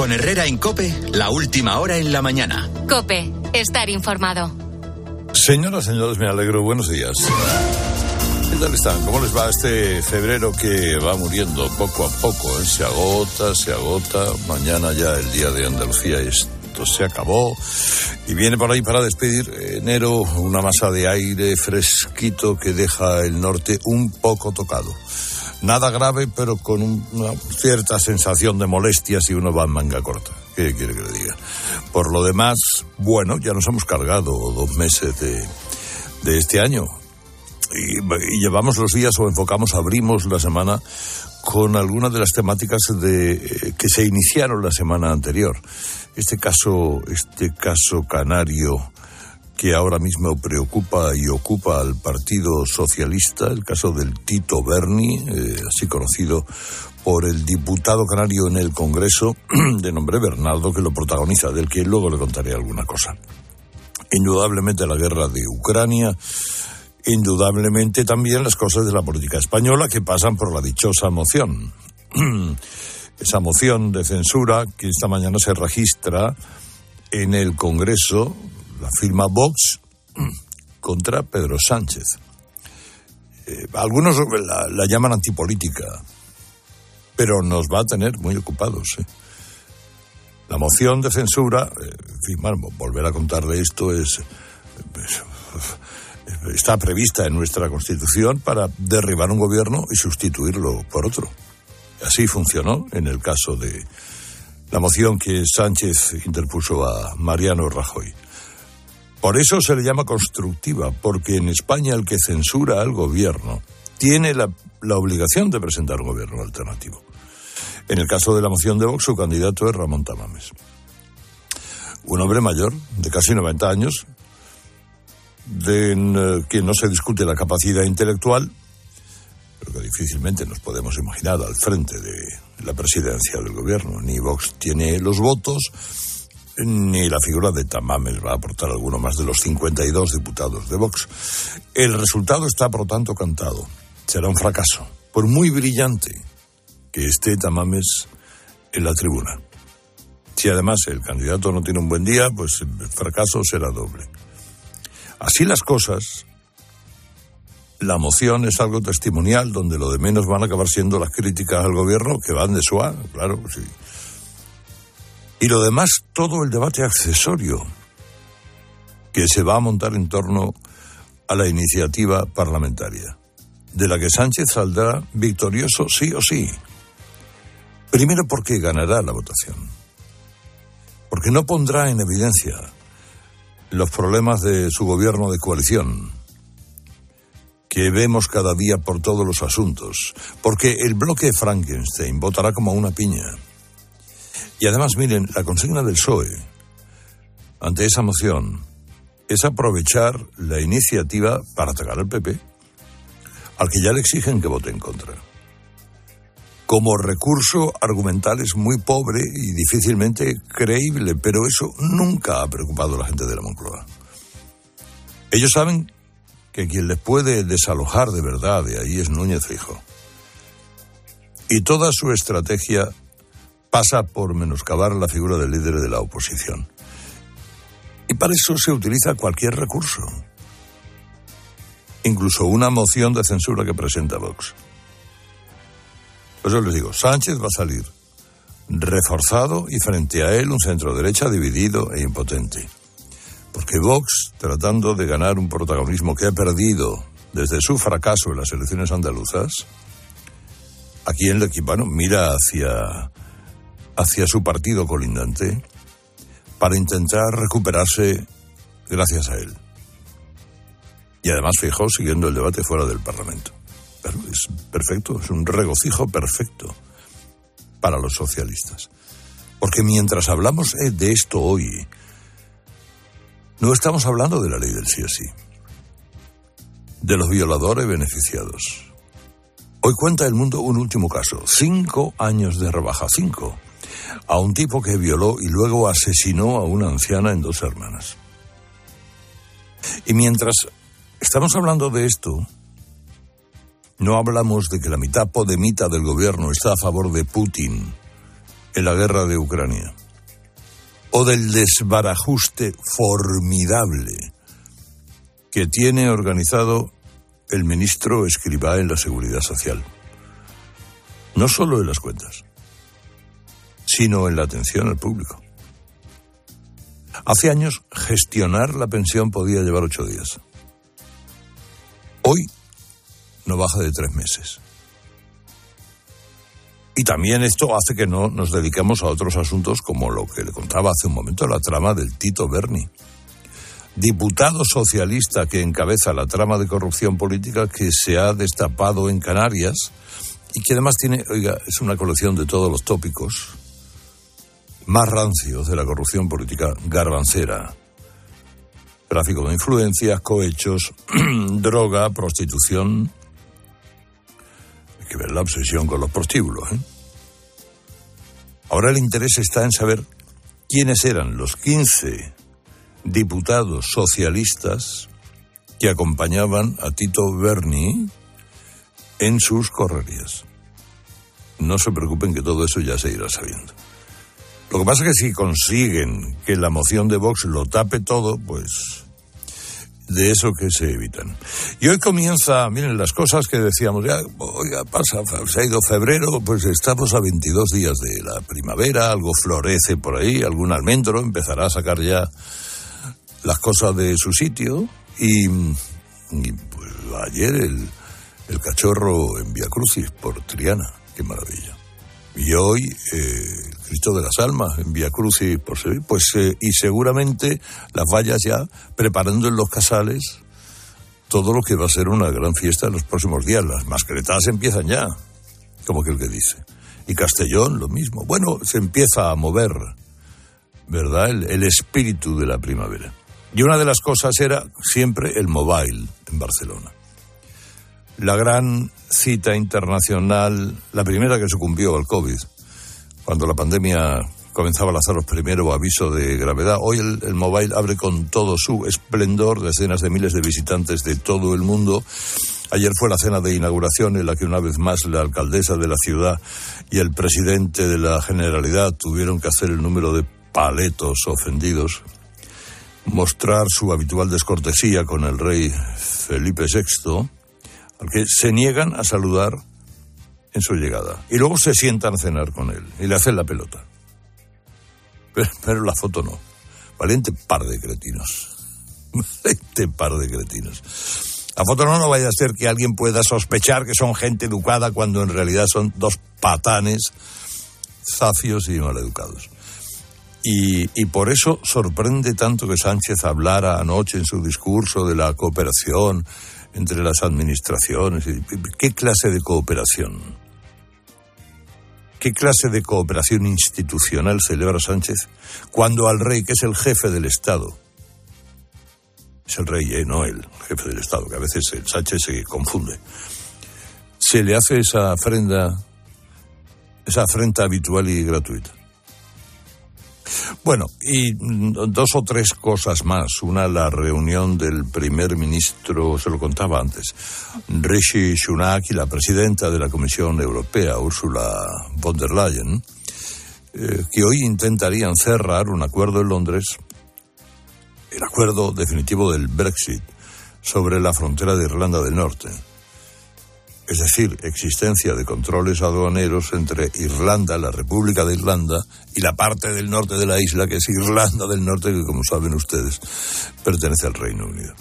Con Herrera en Cope, la última hora en la mañana. Cope, estar informado. Señoras, señores, me alegro. Buenos días. ¿Qué tal están? ¿Cómo les va este febrero que va muriendo poco a poco? eh? Se agota, se agota. Mañana ya el día de Andalucía esto se acabó. Y viene por ahí para despedir enero una masa de aire fresquito que deja el norte un poco tocado. Nada grave, pero con un- una cierta sensación de molestia si uno va en manga corta. ¿Qué quiere que le diga? Por lo demás, bueno, ya nos hemos cargado dos meses de, de este año. Y, llevamos los días o enfocamos, abrimos la semana con algunas de las temáticas de, eh, que se iniciaron la semana anterior. Este caso, este caso canario que ahora mismo preocupa y ocupa al Partido Socialista, el caso del Tito Berni, eh, así conocido por el diputado canario en el Congreso, de nombre Bernardo, que lo protagoniza, del que luego le contaré alguna cosa. Indudablemente la guerra de Ucrania, indudablemente también las cosas de la política española que pasan por la dichosa moción. Esa moción de censura que esta mañana se registra en el Congreso, la firma Vox contra Pedro Sánchez. Eh, algunos la, la llaman antipolítica, pero nos va a tener muy ocupados. ¿eh? La moción de censura, eh, en volver a contar de esto es, es- está prevista en nuestra Constitución para derribar un gobierno y sustituirlo por otro. Así funcionó en el caso de la moción que Sánchez interpuso a Mariano Rajoy. Por eso se le llama constructiva, porque en España el que censura al gobierno tiene la, la obligación de presentar un gobierno alternativo. En el caso de la moción de Vox, su candidato es Ramón Tamames. Un hombre mayor, de casi 90 años, de en, eh, no se discute la capacidad intelectual, pero que difícilmente nos podemos imaginar al frente de la presidencia del gobierno. Ni Vox tiene los votos, ni la figura de Tamames va a aportar alguno más de los 52 diputados de Vox. El resultado está, por tanto, cantado. Será un fracaso, por muy brillante que esté Tamames en la tribuna. Si además el candidato no tiene un buen día, pues el fracaso será doble. Así las cosas, la moción es algo testimonial donde lo de menos van a acabar siendo las críticas al gobierno que van de suave, claro, sí. Y lo demás, todo el debate accesorio que se va a montar en torno a la iniciativa parlamentaria, de la que Sánchez saldrá victorioso sí o sí. Primero porque ganará la votación, porque no pondrá en evidencia los problemas de su gobierno de coalición, que vemos cada día por todos los asuntos, porque el bloque Frankenstein votará como una piña. Y además, miren, la consigna del PSOE ante esa moción es aprovechar la iniciativa para atacar al PP, al que ya le exigen que vote en contra. Como recurso argumental es muy pobre y difícilmente creíble, pero eso nunca ha preocupado a la gente de la Moncloa. Ellos saben que quien les puede desalojar de verdad de ahí es Núñez Fijo. Y toda su estrategia pasa por menoscabar la figura del líder de la oposición. Y para eso se utiliza cualquier recurso. Incluso una moción de censura que presenta Vox. Por eso les digo, Sánchez va a salir reforzado y frente a él un centro derecha dividido e impotente. Porque Vox, tratando de ganar un protagonismo que ha perdido desde su fracaso en las elecciones andaluzas, aquí en el equipano mira hacia, hacia su partido colindante para intentar recuperarse gracias a él. Y además, fijaos, siguiendo el debate fuera del Parlamento. Es perfecto, es un regocijo perfecto para los socialistas. Porque mientras hablamos eh, de esto hoy, no estamos hablando de la ley del sí así, de los violadores beneficiados. Hoy cuenta el mundo un último caso, cinco años de rebaja, cinco, a un tipo que violó y luego asesinó a una anciana en dos hermanas. Y mientras estamos hablando de esto, no hablamos de que la mitad podemita del gobierno está a favor de Putin en la guerra de Ucrania o del desbarajuste formidable que tiene organizado el ministro Escribá en la Seguridad Social. No solo en las cuentas, sino en la atención al público. Hace años gestionar la pensión podía llevar ocho días. Hoy no baja de tres meses. Y también esto hace que no nos dediquemos a otros asuntos como lo que le contaba hace un momento, la trama del Tito Berni. Diputado socialista que encabeza la trama de corrupción política que se ha destapado en Canarias y que además tiene, oiga, es una colección de todos los tópicos más rancios de la corrupción política garbancera. Tráfico de influencias, cohechos, droga, prostitución, que ver la obsesión con los prostíbulos. ¿eh? Ahora el interés está en saber quiénes eran los 15 diputados socialistas que acompañaban a Tito Berni en sus correrías. No se preocupen que todo eso ya se irá sabiendo. Lo que pasa es que si consiguen que la moción de Vox lo tape todo, pues de eso que se evitan. Y hoy comienza, miren, las cosas que decíamos, ya, oiga, pasa, se ha ido febrero, pues estamos a 22 días de la primavera, algo florece por ahí, algún almendro empezará a sacar ya las cosas de su sitio y, pues ayer el, el cachorro en Via Crucis por Triana, qué maravilla. Y hoy eh, Cristo de las Almas en Vía Crucis por Sevilla, pues eh, y seguramente las vallas ya preparando en los casales todo lo que va a ser una gran fiesta en los próximos días. Las mascletadas empiezan ya, como que el que dice. Y Castellón lo mismo. Bueno, se empieza a mover, ¿verdad? El, el espíritu de la primavera. Y una de las cosas era siempre el mobile en Barcelona. La gran cita internacional, la primera que sucumbió al COVID cuando la pandemia comenzaba a lanzar los primeros avisos de gravedad. Hoy el, el, mobile abre con todo su esplendor, decenas de miles de visitantes de todo el mundo. Ayer fue la cena de inauguración en la que una vez más la alcaldesa de la ciudad y el presidente de la Generalidad tuvieron que hacer el número de paletos ofendidos, mostrar su habitual descortesía con el rey Felipe VI, al que se niegan a saludar en su llegada. Y luego se sientan a cenar con él y le hacen la pelota. Pero, pero la foto no. Valiente par de cretinos. Valiente par de cretinos. La foto no, no vaya a ser que alguien pueda sospechar que son gente educada cuando en realidad son dos patanes zafios y maleducados. Y, y por eso sorprende tanto que Sánchez hablara anoche en su discurso de la cooperación entre las administraciones. ¿Qué clase de cooperación? ¿Qué clase de cooperación institucional celebra Sánchez cuando al rey, que es el jefe del Estado, es el rey, eh, no el jefe del Estado, que a veces el Sánchez se confunde, se le hace esa ofrenda, esa afrenta habitual y gratuita? Bueno, y dos o tres cosas más. Una, la reunión del primer ministro, se lo contaba antes, Rishi Sunak y la presidenta de la Comisión Europea, Ursula von der Leyen, eh, que hoy intentarían cerrar un acuerdo en Londres, el acuerdo definitivo del Brexit, sobre la frontera de Irlanda del Norte es decir, existencia de controles aduaneros entre Irlanda, la República de Irlanda, y la parte del norte de la isla, que es Irlanda del Norte, que como saben ustedes, pertenece al Reino Unido.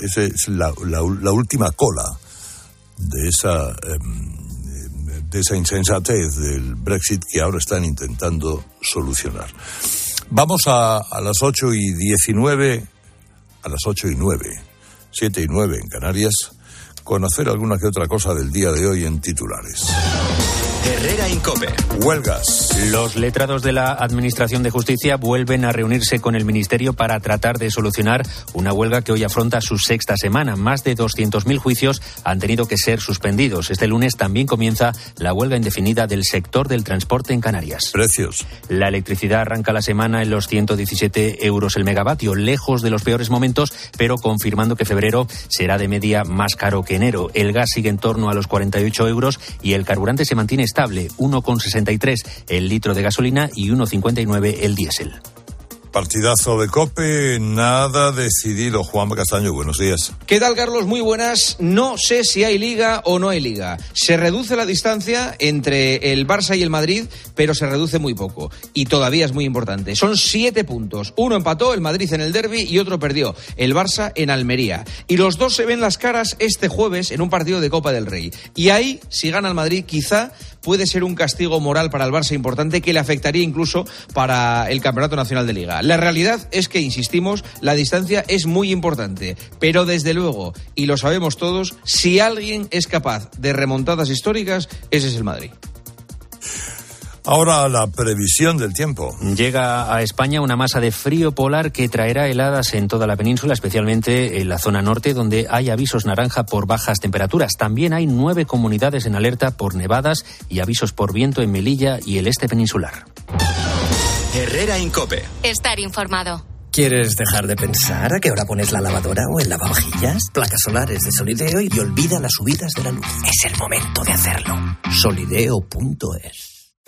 Esa es la, la, última cola de esa, em, de esa insensatez del Brexit que ahora están intentando solucionar. Vamos a, a las 8 y 19, a las 8 y 9, 7 y 9 en Canarias conocer alguna que otra cosa del día de hoy en titulares. Herrera Incope. Huelgas. Los letrados de la Administración de Justicia vuelven a reunirse con el Ministerio para tratar de solucionar una huelga que hoy afronta su sexta semana. Más de 200.000 juicios han tenido que ser suspendidos. Este lunes también comienza la huelga indefinida del sector del transporte en Canarias. Precios. La electricidad arranca la semana en los 117 euros el megavatio, lejos de los peores momentos, pero confirmando que febrero será de media más caro que enero. El gas sigue en torno a los 48 euros y el carburante se mantiene estable, 1,63 el litro de gasolina y 1,59 el diésel. Partidazo de Cope, nada decidido. Juan Castaño, buenos días. ¿Qué tal, Carlos? Muy buenas. No sé si hay liga o no hay liga. Se reduce la distancia entre el Barça y el Madrid, pero se reduce muy poco. Y todavía es muy importante. Son siete puntos. Uno empató, el Madrid en el derby, y otro perdió, el Barça en Almería. Y los dos se ven las caras este jueves en un partido de Copa del Rey. Y ahí, si gana el Madrid, quizá puede ser un castigo moral para el Barça importante que le afectaría incluso para el Campeonato Nacional de Liga. La realidad es que, insistimos, la distancia es muy importante, pero desde luego, y lo sabemos todos, si alguien es capaz de remontadas históricas, ese es el Madrid. Ahora la previsión del tiempo. Llega a España una masa de frío polar que traerá heladas en toda la península, especialmente en la zona norte, donde hay avisos naranja por bajas temperaturas. También hay nueve comunidades en alerta por nevadas y avisos por viento en Melilla y el este peninsular. Herrera Incope. Estar informado. ¿Quieres dejar de pensar a qué hora pones la lavadora o el lavavajillas? Placas solares de Solideo y olvida las subidas de la luz. Es el momento de hacerlo. Solideo.es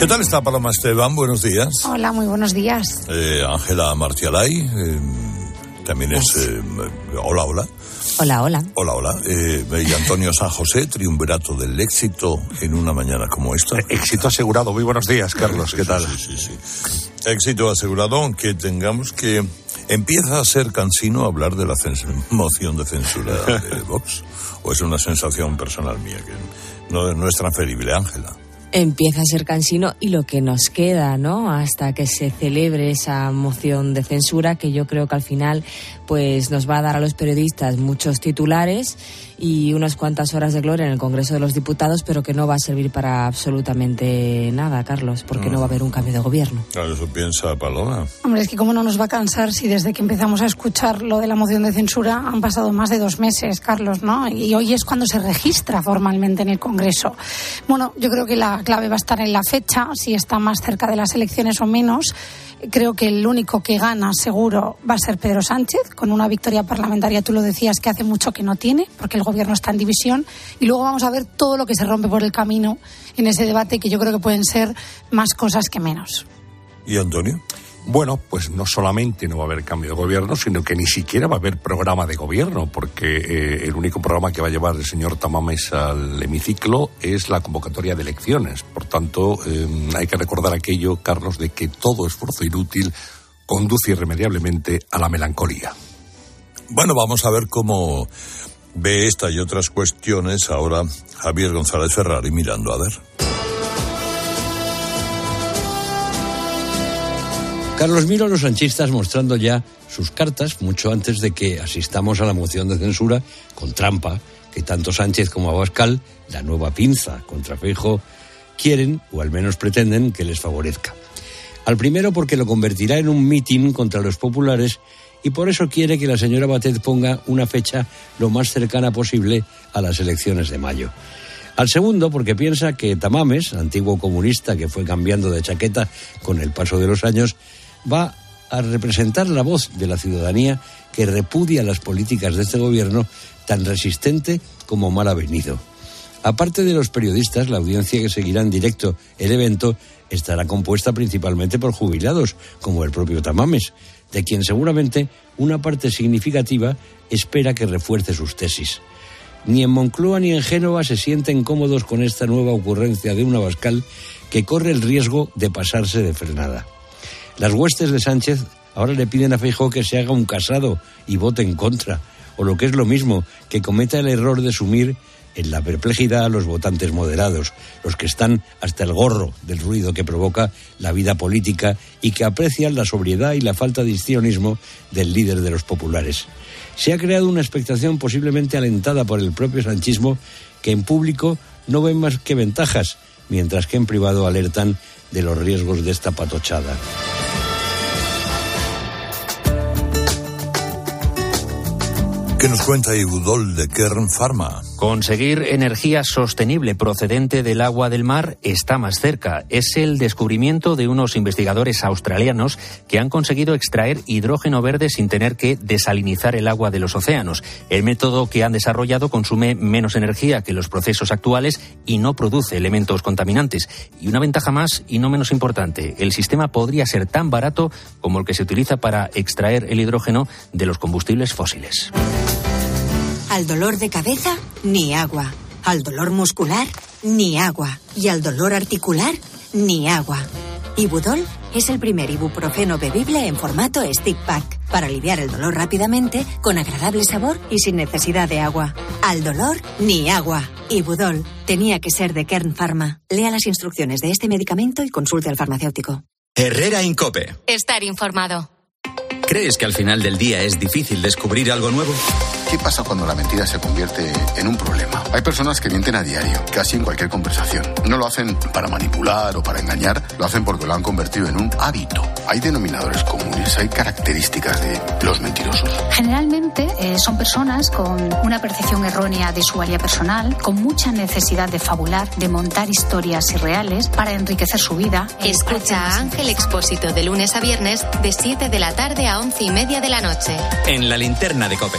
¿Qué tal está Paloma Esteban? Buenos días. Hola, muy buenos días. Eh, Ángela Martialay, eh, también es... Eh, hola, hola. Hola, hola. Hola, hola. Eh, y Antonio San José, triunvirato del éxito en una mañana como esta. Éxito asegurado. Muy buenos días, Carlos. ¿Qué tal? Sí, sí, sí. Éxito asegurado, aunque tengamos que... ¿Empieza a ser cansino hablar de la moción de censura de Vox? ¿O es una sensación personal mía que no, no es transferible, Ángela? Empieza a ser cansino y lo que nos queda, ¿no? Hasta que se celebre esa moción de censura que yo creo que al final pues nos va a dar a los periodistas muchos titulares y unas cuantas horas de gloria en el Congreso de los Diputados, pero que no va a servir para absolutamente nada, Carlos, porque no, va a haber un cambio de gobierno. Claro, eso piensa Paloma. Hombre, es que cómo no nos va a cansar si desde que empezamos a escuchar lo de la moción de censura han pasado más de dos meses, Carlos, ¿no? Y hoy es cuando se registra formalmente en el Congreso. Bueno, yo creo que la clave va a estar en la fecha, si está más cerca de las elecciones o menos. Creo que el único que gana seguro va a ser Pedro Sánchez, con una victoria parlamentaria, tú lo decías, que hace mucho que no tiene, porque el gobierno está en división. Y luego vamos a ver todo lo que se rompe por el camino en ese debate, que yo creo que pueden ser más cosas que menos. ¿Y Antonio? Bueno, pues no solamente no va a haber cambio de gobierno, sino que ni siquiera va a haber programa de gobierno, porque eh, el único programa que va a llevar el señor Tamames al hemiciclo es la convocatoria de elecciones. Por tanto, eh, hay que recordar aquello, Carlos, de que todo esfuerzo inútil conduce irremediablemente a la melancolía. Bueno, vamos a ver cómo ve esta y otras cuestiones ahora Javier González Ferrari mirando a ver. Carlos miro a los sanchistas mostrando ya sus cartas mucho antes de que asistamos a la moción de censura con trampa que tanto Sánchez como Abascal, la nueva pinza contra Feijo, quieren o al menos pretenden que les favorezca. Al primero porque lo convertirá en un mitin contra los populares y por eso quiere que la señora Batet ponga una fecha lo más cercana posible a las elecciones de mayo. Al segundo, porque piensa que Tamames, antiguo comunista que fue cambiando de chaqueta con el paso de los años, va a representar la voz de la ciudadanía que repudia las políticas de este gobierno tan resistente como mal avenido. Aparte de los periodistas, la audiencia que seguirá en directo el evento estará compuesta principalmente por jubilados, como el propio Tamames, de quien seguramente una parte significativa espera que refuerce sus tesis. Ni en Moncloa ni en Génova se sienten cómodos con esta nueva ocurrencia de un Abascal que corre el riesgo de pasarse de frenada. Las huestes de Sánchez ahora le piden a Feijóo que se haga un casado y vote en contra, o lo que es lo mismo, que cometa el error de sumir en la perplejidad a los votantes moderados, los que están hasta el gorro del ruido que provoca la vida política y que aprecian la sobriedad y la falta de histrionismo del líder de los populares. Se ha creado una expectación posiblemente alentada por el propio sanchismo que en público no ven más que ventajas, mientras que en privado alertan de los riesgos de esta patochada. ¿Qué nos cuenta Ibudol de Kern Pharma? Conseguir energía sostenible procedente del agua del mar está más cerca. Es el descubrimiento de unos investigadores australianos que han conseguido extraer hidrógeno verde sin tener que desalinizar el agua de los océanos. El método que han desarrollado consume menos energía que los procesos actuales y no produce elementos contaminantes. Y una ventaja más y no menos importante, el sistema podría ser tan barato como el que se utiliza para extraer el hidrógeno de los combustibles fósiles. Al dolor de cabeza, ni agua. Al dolor muscular, ni agua. Y al dolor articular, ni agua. Ibudol es el primer ibuprofeno bebible en formato stick pack para aliviar el dolor rápidamente, con agradable sabor y sin necesidad de agua. Al dolor, ni agua. Ibudol tenía que ser de Kern Pharma. Lea las instrucciones de este medicamento y consulte al farmacéutico. Herrera Incope. Estar informado. ¿Crees que al final del día es difícil descubrir algo nuevo? ¿Qué pasa cuando la mentira se convierte en un problema? Hay personas que mienten a diario, casi en cualquier conversación. No lo hacen para manipular o para engañar, lo hacen porque lo han convertido en un hábito. Hay denominadores comunes, hay características de los mentirosos. Generalmente eh, son personas con una percepción errónea de su valía personal, con mucha necesidad de fabular, de montar historias irreales para enriquecer su vida. Escucha a Ángel Expósito de lunes a viernes de 7 de la tarde a 11 y media de la noche. En la linterna de Cope.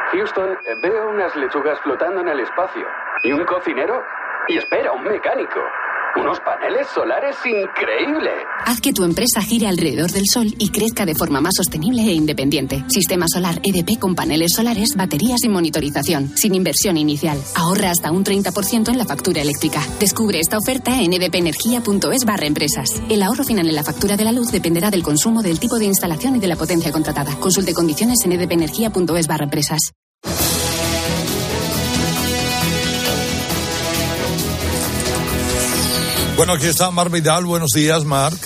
Houston, veo unas lechugas flotando en el espacio. ¿Y un cocinero? Y espera, un mecánico. Unos paneles solares increíbles. Haz que tu empresa gire alrededor del sol y crezca de forma más sostenible e independiente. Sistema solar EDP con paneles solares, baterías y monitorización, sin inversión inicial. Ahorra hasta un 30% en la factura eléctrica. Descubre esta oferta en edpenergia.es barra empresas. El ahorro final en la factura de la luz dependerá del consumo, del tipo de instalación y de la potencia contratada. Consulte condiciones en edpenergia.es barra empresas. Bueno, aquí está Mar Vidal. Buenos días, Marc.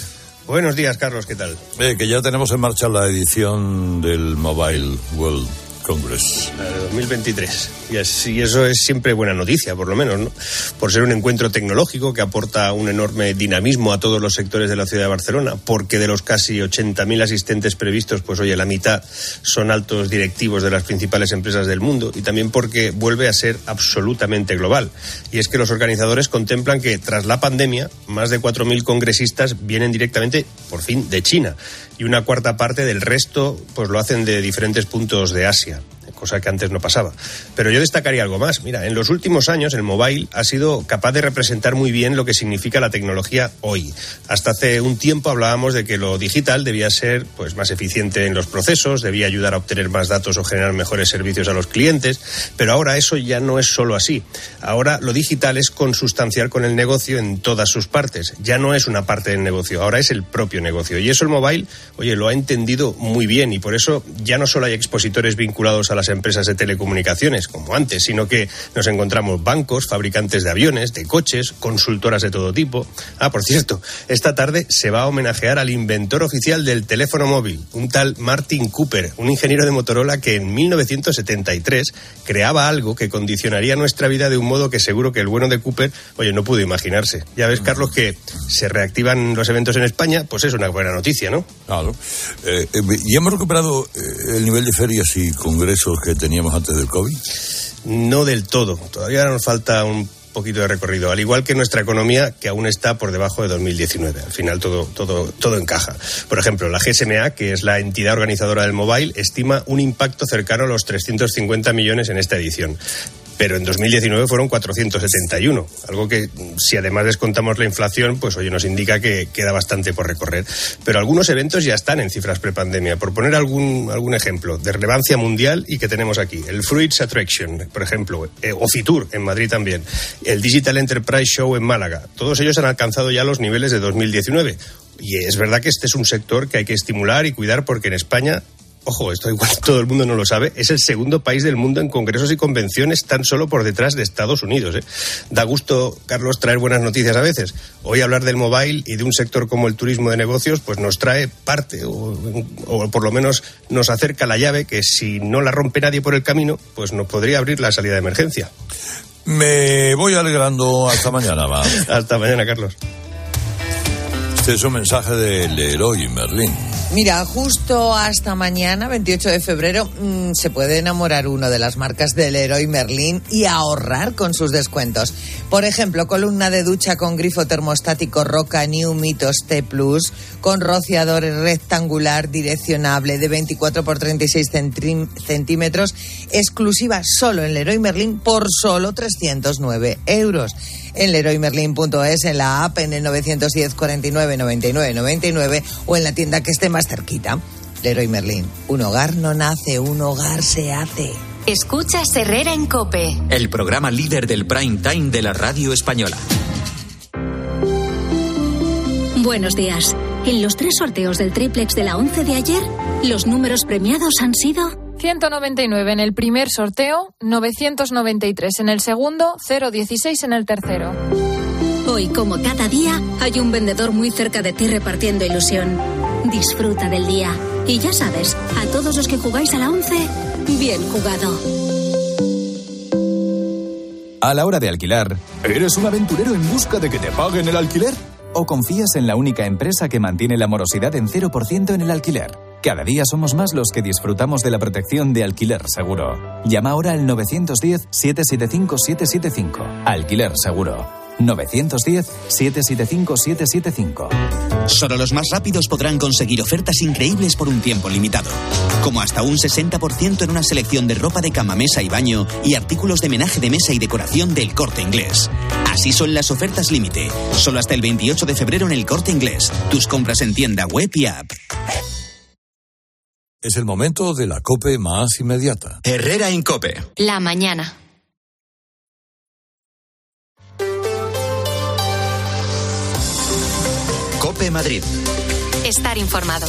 Buenos días, Carlos. ¿Qué tal? Eh, que ya tenemos en marcha la edición del Mobile World Congress. La de 2023. Y, es- y eso es siempre buena noticia, por lo menos, ¿no? Por ser un encuentro tecnológico que aporta un enorme dinamismo a todos los sectores de la ciudad de Barcelona, porque de los casi 80.000 asistentes previstos, pues oye, la mitad son altos directivos de las principales empresas del mundo y también porque vuelve a ser absolutamente global. Y es que los organizadores contemplan que tras la pandemia, más de 4.000 congresistas vienen directamente, por fin, de China y una cuarta parte del resto pues lo hacen de diferentes puntos de Asia cosa que antes no pasaba. Pero yo destacaría algo más. Mira, en los últimos años el mobile ha sido capaz de representar muy bien lo que significa la tecnología hoy. Hasta hace un tiempo hablábamos de que lo digital debía ser pues más eficiente en los procesos, debía ayudar a obtener más datos o generar mejores servicios a los clientes, pero ahora eso ya no es solo así. Ahora lo digital es consustancial con el negocio en todas sus partes. Ya no es una parte del negocio, ahora es el propio negocio. Y eso el mobile, oye, lo ha entendido muy bien y por eso ya no solo hay expositores vinculados a las empresas de telecomunicaciones, como antes, sino que nos encontramos bancos, fabricantes de aviones, de coches, consultoras de todo tipo. Ah, por cierto, esta tarde se va a homenajear al inventor oficial del teléfono móvil, un tal Martin Cooper, un ingeniero de Motorola que en 1973 creaba algo que condicionaría nuestra vida de un modo que seguro que el bueno de Cooper, oye, no pudo imaginarse. Ya ves, Carlos, que se reactivan los eventos en España, pues es una buena noticia, ¿no? Claro. Eh, eh, ¿Y hemos recuperado eh, el nivel de ferias y congresos que teníamos antes del COVID? No del todo. Todavía nos falta un poquito de recorrido, al igual que nuestra economía, que aún está por debajo de 2019. Al final todo, todo, todo encaja. Por ejemplo, la GSMA, que es la entidad organizadora del mobile, estima un impacto cercano a los 350 millones en esta edición. Pero en 2019 fueron 471, algo que si además descontamos la inflación, pues oye, nos indica que queda bastante por recorrer. Pero algunos eventos ya están en cifras prepandemia. Por poner algún, algún ejemplo de relevancia mundial y que tenemos aquí, el Fruits Attraction, por ejemplo, eh, o Fitur en Madrid también, el Digital Enterprise Show en Málaga, todos ellos han alcanzado ya los niveles de 2019. Y es verdad que este es un sector que hay que estimular y cuidar porque en España Ojo, esto igual todo el mundo no lo sabe, es el segundo país del mundo en congresos y convenciones tan solo por detrás de Estados Unidos. ¿eh? Da gusto, Carlos, traer buenas noticias a veces. Hoy hablar del mobile y de un sector como el turismo de negocios, pues nos trae parte, o, o por lo menos nos acerca la llave que si no la rompe nadie por el camino, pues nos podría abrir la salida de emergencia. Me voy alegrando hasta mañana, va. hasta mañana, Carlos. Este es un mensaje de Leroy Merlin. Mira, justo hasta mañana, 28 de febrero, mmm, se puede enamorar uno de las marcas del Leroy Merlin y ahorrar con sus descuentos. Por ejemplo, columna de ducha con grifo termostático Roca New Mitos T Plus, con rociador rectangular direccionable de 24 por 36 centímetros, exclusiva solo en Leroy Merlin por solo 309 euros. En leroymerlin.es, en la app, en el 910 49 99 99 o en la tienda que esté más cerquita. Leroy Merlin. Un hogar no nace, un hogar se hace. Escuchas Herrera en Cope. El programa líder del prime time de la radio española. Buenos días. En los tres sorteos del triplex de la 11 de ayer, los números premiados han sido 199 en el primer sorteo, 993 en el segundo, 016 en el tercero. Hoy, como cada día, hay un vendedor muy cerca de ti repartiendo ilusión. Disfruta del día. Y ya sabes, a todos los que jugáis a la 11, bien jugado. A la hora de alquilar, ¿eres un aventurero en busca de que te paguen el alquiler? ¿O confías en la única empresa que mantiene la morosidad en 0% en el alquiler? Cada día somos más los que disfrutamos de la protección de Alquiler Seguro. Llama ahora al 910-775-775. Alquiler Seguro. 910-775-775. Solo los más rápidos podrán conseguir ofertas increíbles por un tiempo limitado. Como hasta un 60% en una selección de ropa de cama, mesa y baño y artículos de menaje de mesa y decoración del corte inglés. Así son las ofertas límite. Solo hasta el 28 de febrero en el corte inglés. Tus compras en tienda web y app. Es el momento de la COPE más inmediata. Herrera en COPE. La mañana. COPE Madrid. Estar informado.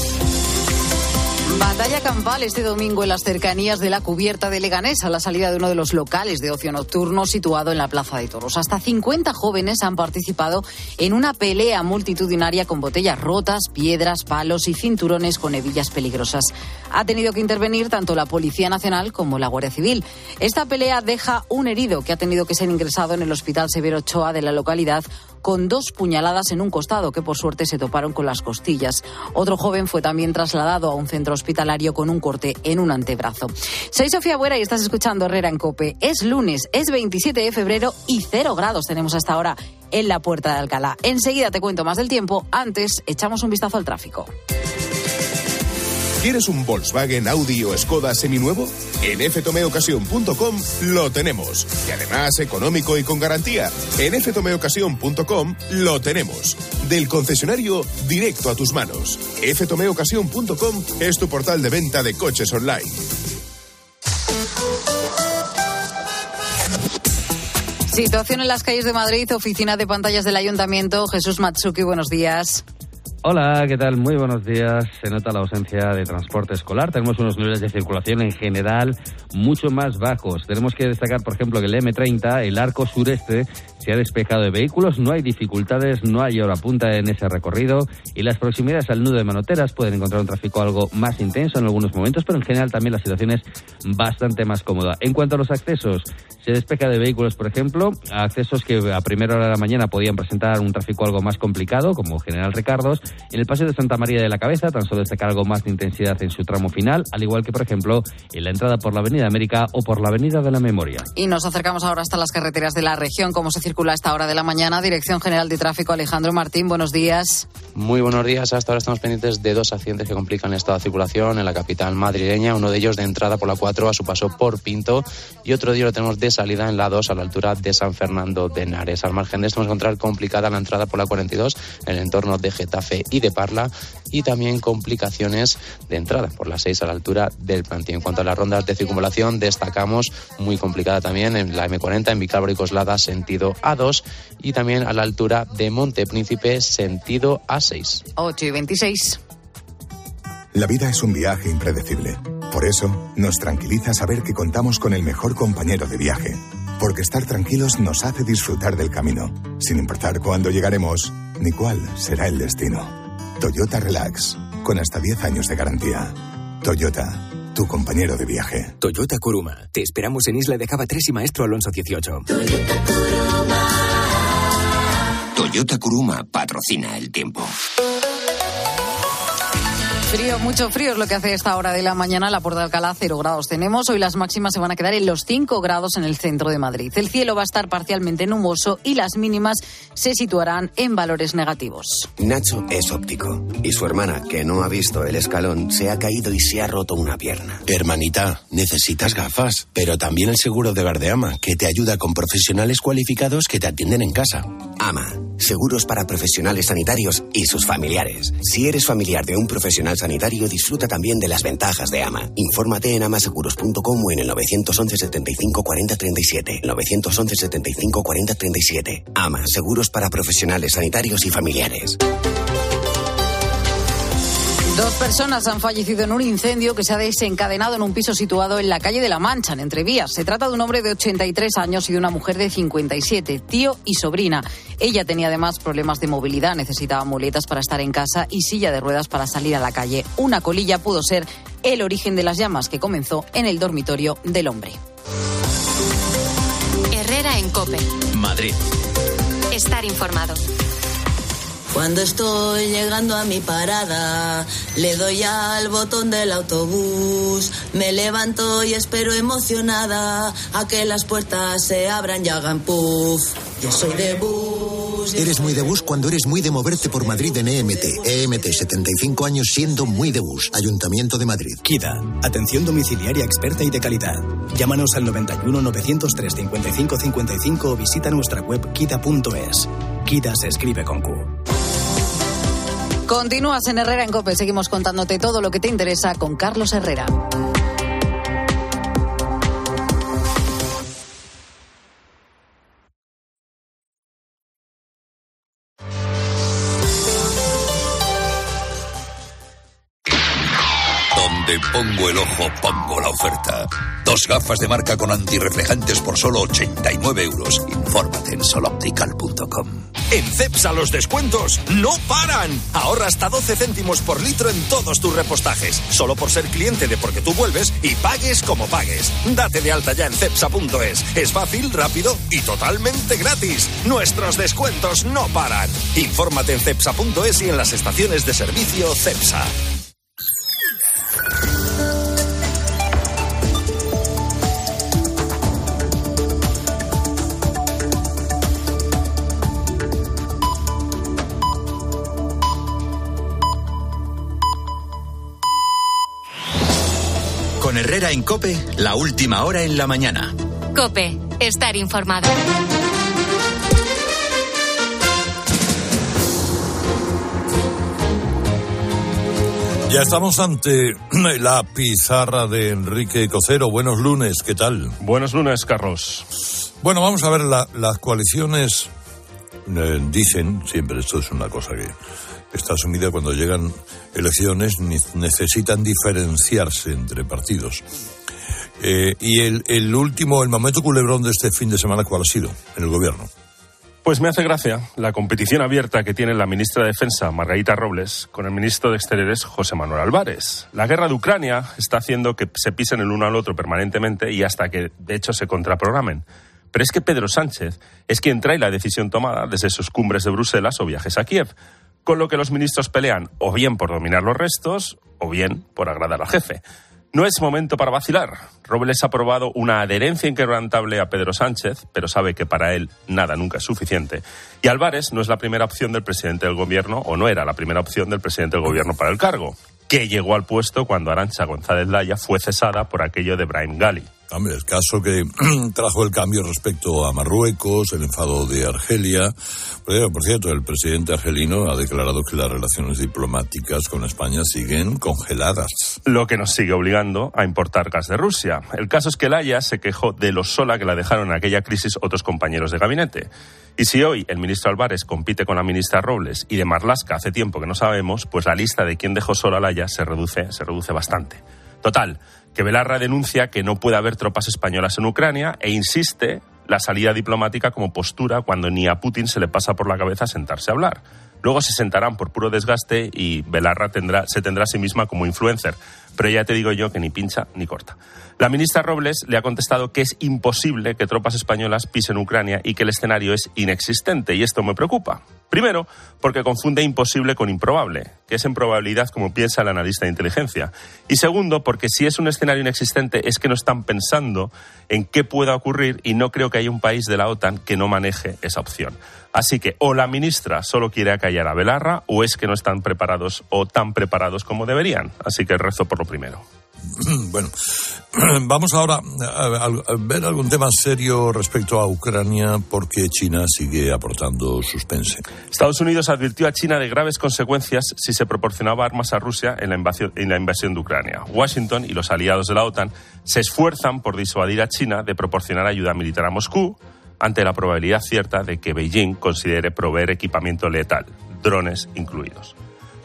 Batalla campal este domingo en las cercanías de la cubierta de Leganés, a la salida de uno de los locales de ocio nocturno situado en la Plaza de Toros. Hasta 50 jóvenes han participado en una pelea multitudinaria con botellas rotas, piedras, palos y cinturones con hebillas peligrosas. Ha tenido que intervenir tanto la Policía Nacional como la Guardia Civil. Esta pelea deja un herido que ha tenido que ser ingresado en el Hospital Severo Ochoa de la localidad con dos puñaladas en un costado que por suerte se toparon con las costillas. Otro joven fue también trasladado a un centro hospitalario con un corte en un antebrazo. Soy Sofía Buera y estás escuchando Herrera en Cope. Es lunes, es 27 de febrero y cero grados tenemos hasta ahora en la puerta de Alcalá. Enseguida te cuento más del tiempo. Antes, echamos un vistazo al tráfico. ¿Quieres un Volkswagen, Audi o Skoda seminuevo? En ftomeocasión.com lo tenemos. Y además económico y con garantía. En ftomeocasión.com lo tenemos. Del concesionario directo a tus manos. ftomeocasión.com es tu portal de venta de coches online. Situación en las calles de Madrid, oficina de pantallas del Ayuntamiento. Jesús Matsuki, buenos días. Hola, ¿qué tal? Muy buenos días. Se nota la ausencia de transporte escolar. Tenemos unos niveles de circulación en general mucho más bajos. Tenemos que destacar, por ejemplo, que el M30, el arco sureste, se ha despejado de vehículos, no hay dificultades, no hay hora punta en ese recorrido y las proximidades al nudo de Manoteras pueden encontrar un tráfico algo más intenso en algunos momentos, pero en general también la situación es bastante más cómoda. En cuanto a los accesos, se despeja de vehículos, por ejemplo, accesos que a primera hora de la mañana podían presentar un tráfico algo más complicado, como General Ricardos. En el paseo de Santa María de la Cabeza, tan solo destacar algo más de intensidad en su tramo final, al igual que, por ejemplo, en la entrada por la Avenida América o por la Avenida de la Memoria. Y nos acercamos ahora hasta las carreteras de la región, como se circula a esta hora de la mañana. Dirección General de Tráfico, Alejandro Martín, buenos días. Muy buenos días. Hasta ahora estamos pendientes de dos accidentes que complican de circulación en la capital madrileña. Uno de ellos de entrada por la 4 a su paso por Pinto y otro ellos lo tenemos de salida en la 2 a la altura de San Fernando de Henares. Al margen de esto vamos a encontrar complicada la entrada por la 42 en el entorno de Getafe y de Parla y también complicaciones de entrada por la 6 a la altura del plantío. En cuanto a las rondas de circunvalación, destacamos muy complicada también en la M40 en Vicálvaro y Coslada sentido A2 y también a la altura de Monte Príncipe sentido A6. 8 y 26. La vida es un viaje impredecible. Por eso, nos tranquiliza saber que contamos con el mejor compañero de viaje. Porque estar tranquilos nos hace disfrutar del camino, sin importar cuándo llegaremos ni cuál será el destino. Toyota Relax, con hasta 10 años de garantía. Toyota, tu compañero de viaje. Toyota Kuruma. Te esperamos en Isla de Cava 3 y Maestro Alonso 18. Toyota Kuruma patrocina el tiempo. Frío, mucho frío es lo que hace esta hora de la mañana. La Puerta de Alcalá, cero grados tenemos. Hoy las máximas se van a quedar en los 5 grados en el centro de Madrid. El cielo va a estar parcialmente nuboso y las mínimas se situarán en valores negativos. Nacho es óptico y su hermana, que no ha visto el escalón, se ha caído y se ha roto una pierna. Hermanita, necesitas gafas, pero también el seguro de Verdeama, que te ayuda con profesionales cualificados que te atienden en casa. AMA, seguros para profesionales sanitarios y sus familiares. Si eres familiar de un profesional sanitario, disfruta también de las ventajas de AMA. Infórmate en amaseguros.com o en el 911 75 40 37. 911 75 40 37. AMA, seguros para profesionales sanitarios y familiares. Dos personas han fallecido en un incendio que se ha desencadenado en un piso situado en la calle de la Mancha, en Entrevías. Se trata de un hombre de 83 años y de una mujer de 57, tío y sobrina. Ella tenía además problemas de movilidad, necesitaba muletas para estar en casa y silla de ruedas para salir a la calle. Una colilla pudo ser el origen de las llamas que comenzó en el dormitorio del hombre. Herrera en Cope. Madrid. Estar informado. Cuando estoy llegando a mi parada, le doy al botón del autobús, me levanto y espero emocionada a que las puertas se abran y hagan puff. Yo soy de bus. Eres muy de bus cuando eres muy de moverte por Madrid en EMT. EMT, 75 años siendo muy de bus. Ayuntamiento de Madrid. KIDA, atención domiciliaria experta y de calidad. Llámanos al 91 903 55 55 o visita nuestra web kida.es. KIDA se escribe con Q. Continúas en Herrera en Cope. Seguimos contándote todo lo que te interesa con Carlos Herrera. Pongo el ojo, pongo la oferta. Dos gafas de marca con antirreflejantes por solo 89 euros. Infórmate en soloptical.com. En CEPSA los descuentos no paran. Ahorra hasta 12 céntimos por litro en todos tus repostajes. Solo por ser cliente de Porque tú vuelves y pagues como pagues. Date de alta ya en CEPSA.es. Es fácil, rápido y totalmente gratis. Nuestros descuentos no paran. Infórmate en CEPSA.es y en las estaciones de servicio CEPSA. Con Herrera en Cope, la última hora en la mañana. Cope, estar informado. Ya estamos ante la pizarra de Enrique Cocero. Buenos lunes, ¿qué tal? Buenos lunes, Carlos. Bueno, vamos a ver, la- las coaliciones eh, dicen, siempre esto es una cosa que está asumida cuando llegan elecciones, necesitan diferenciarse entre partidos. Eh, y el, el último, el momento culebrón de este fin de semana, ¿cuál ha sido en el gobierno? Pues me hace gracia la competición abierta que tiene la ministra de Defensa, Margarita Robles, con el ministro de Exteriores, José Manuel Álvarez. La guerra de Ucrania está haciendo que se pisen el uno al otro permanentemente y hasta que, de hecho, se contraprogramen. Pero es que Pedro Sánchez es quien trae la decisión tomada desde sus cumbres de Bruselas o viajes a Kiev, con lo que los ministros pelean o bien por dominar los restos o bien por agradar al jefe. No es momento para vacilar. Robles ha aprobado una adherencia inquebrantable a Pedro Sánchez, pero sabe que para él nada nunca es suficiente. Y Álvarez no es la primera opción del presidente del gobierno, o no era la primera opción del presidente del gobierno para el cargo, que llegó al puesto cuando Arancha González Laya fue cesada por aquello de Brian Gali. Hombre, el caso que trajo el cambio respecto a Marruecos, el enfado de Argelia. Por cierto, el presidente argelino ha declarado que las relaciones diplomáticas con España siguen congeladas. Lo que nos sigue obligando a importar gas de Rusia. El caso es que Laya se quejó de lo sola que la dejaron en aquella crisis otros compañeros de gabinete. Y si hoy el ministro Álvarez compite con la ministra Robles y de Marlasca hace tiempo que no sabemos, pues la lista de quién dejó sola a Laya se reduce, se reduce bastante. Total, que Belarra denuncia que no puede haber tropas españolas en Ucrania e insiste la salida diplomática como postura cuando ni a Putin se le pasa por la cabeza sentarse a hablar. Luego se sentarán por puro desgaste y Belarra tendrá, se tendrá a sí misma como influencer. Pero ya te digo yo que ni pincha ni corta. La ministra Robles le ha contestado que es imposible que tropas españolas pisen Ucrania y que el escenario es inexistente y esto me preocupa. Primero, porque confunde imposible con improbable, que es en probabilidad como piensa el analista de inteligencia. Y segundo, porque si es un escenario inexistente es que no están pensando en qué pueda ocurrir y no creo que un país de la OTAN que no maneje esa opción. Así que o la ministra solo quiere acallar a Belarra o es que no están preparados o tan preparados como deberían. Así que rezo por lo primero. Bueno, vamos ahora a, ver algún tema serio respecto a Ucrania porque China sigue aportando suspense. Estados Unidos advirtió a China de graves consecuencias si se proporcionaba armas a Rusia en la, invasión, en la invasión de Ucrania. Washington y los aliados de la OTAN se esfuerzan por disuadir a China de proporcionar ayuda militar a Moscú ante la probabilidad cierta de que Beijing considere proveer equipamiento letal, drones incluidos.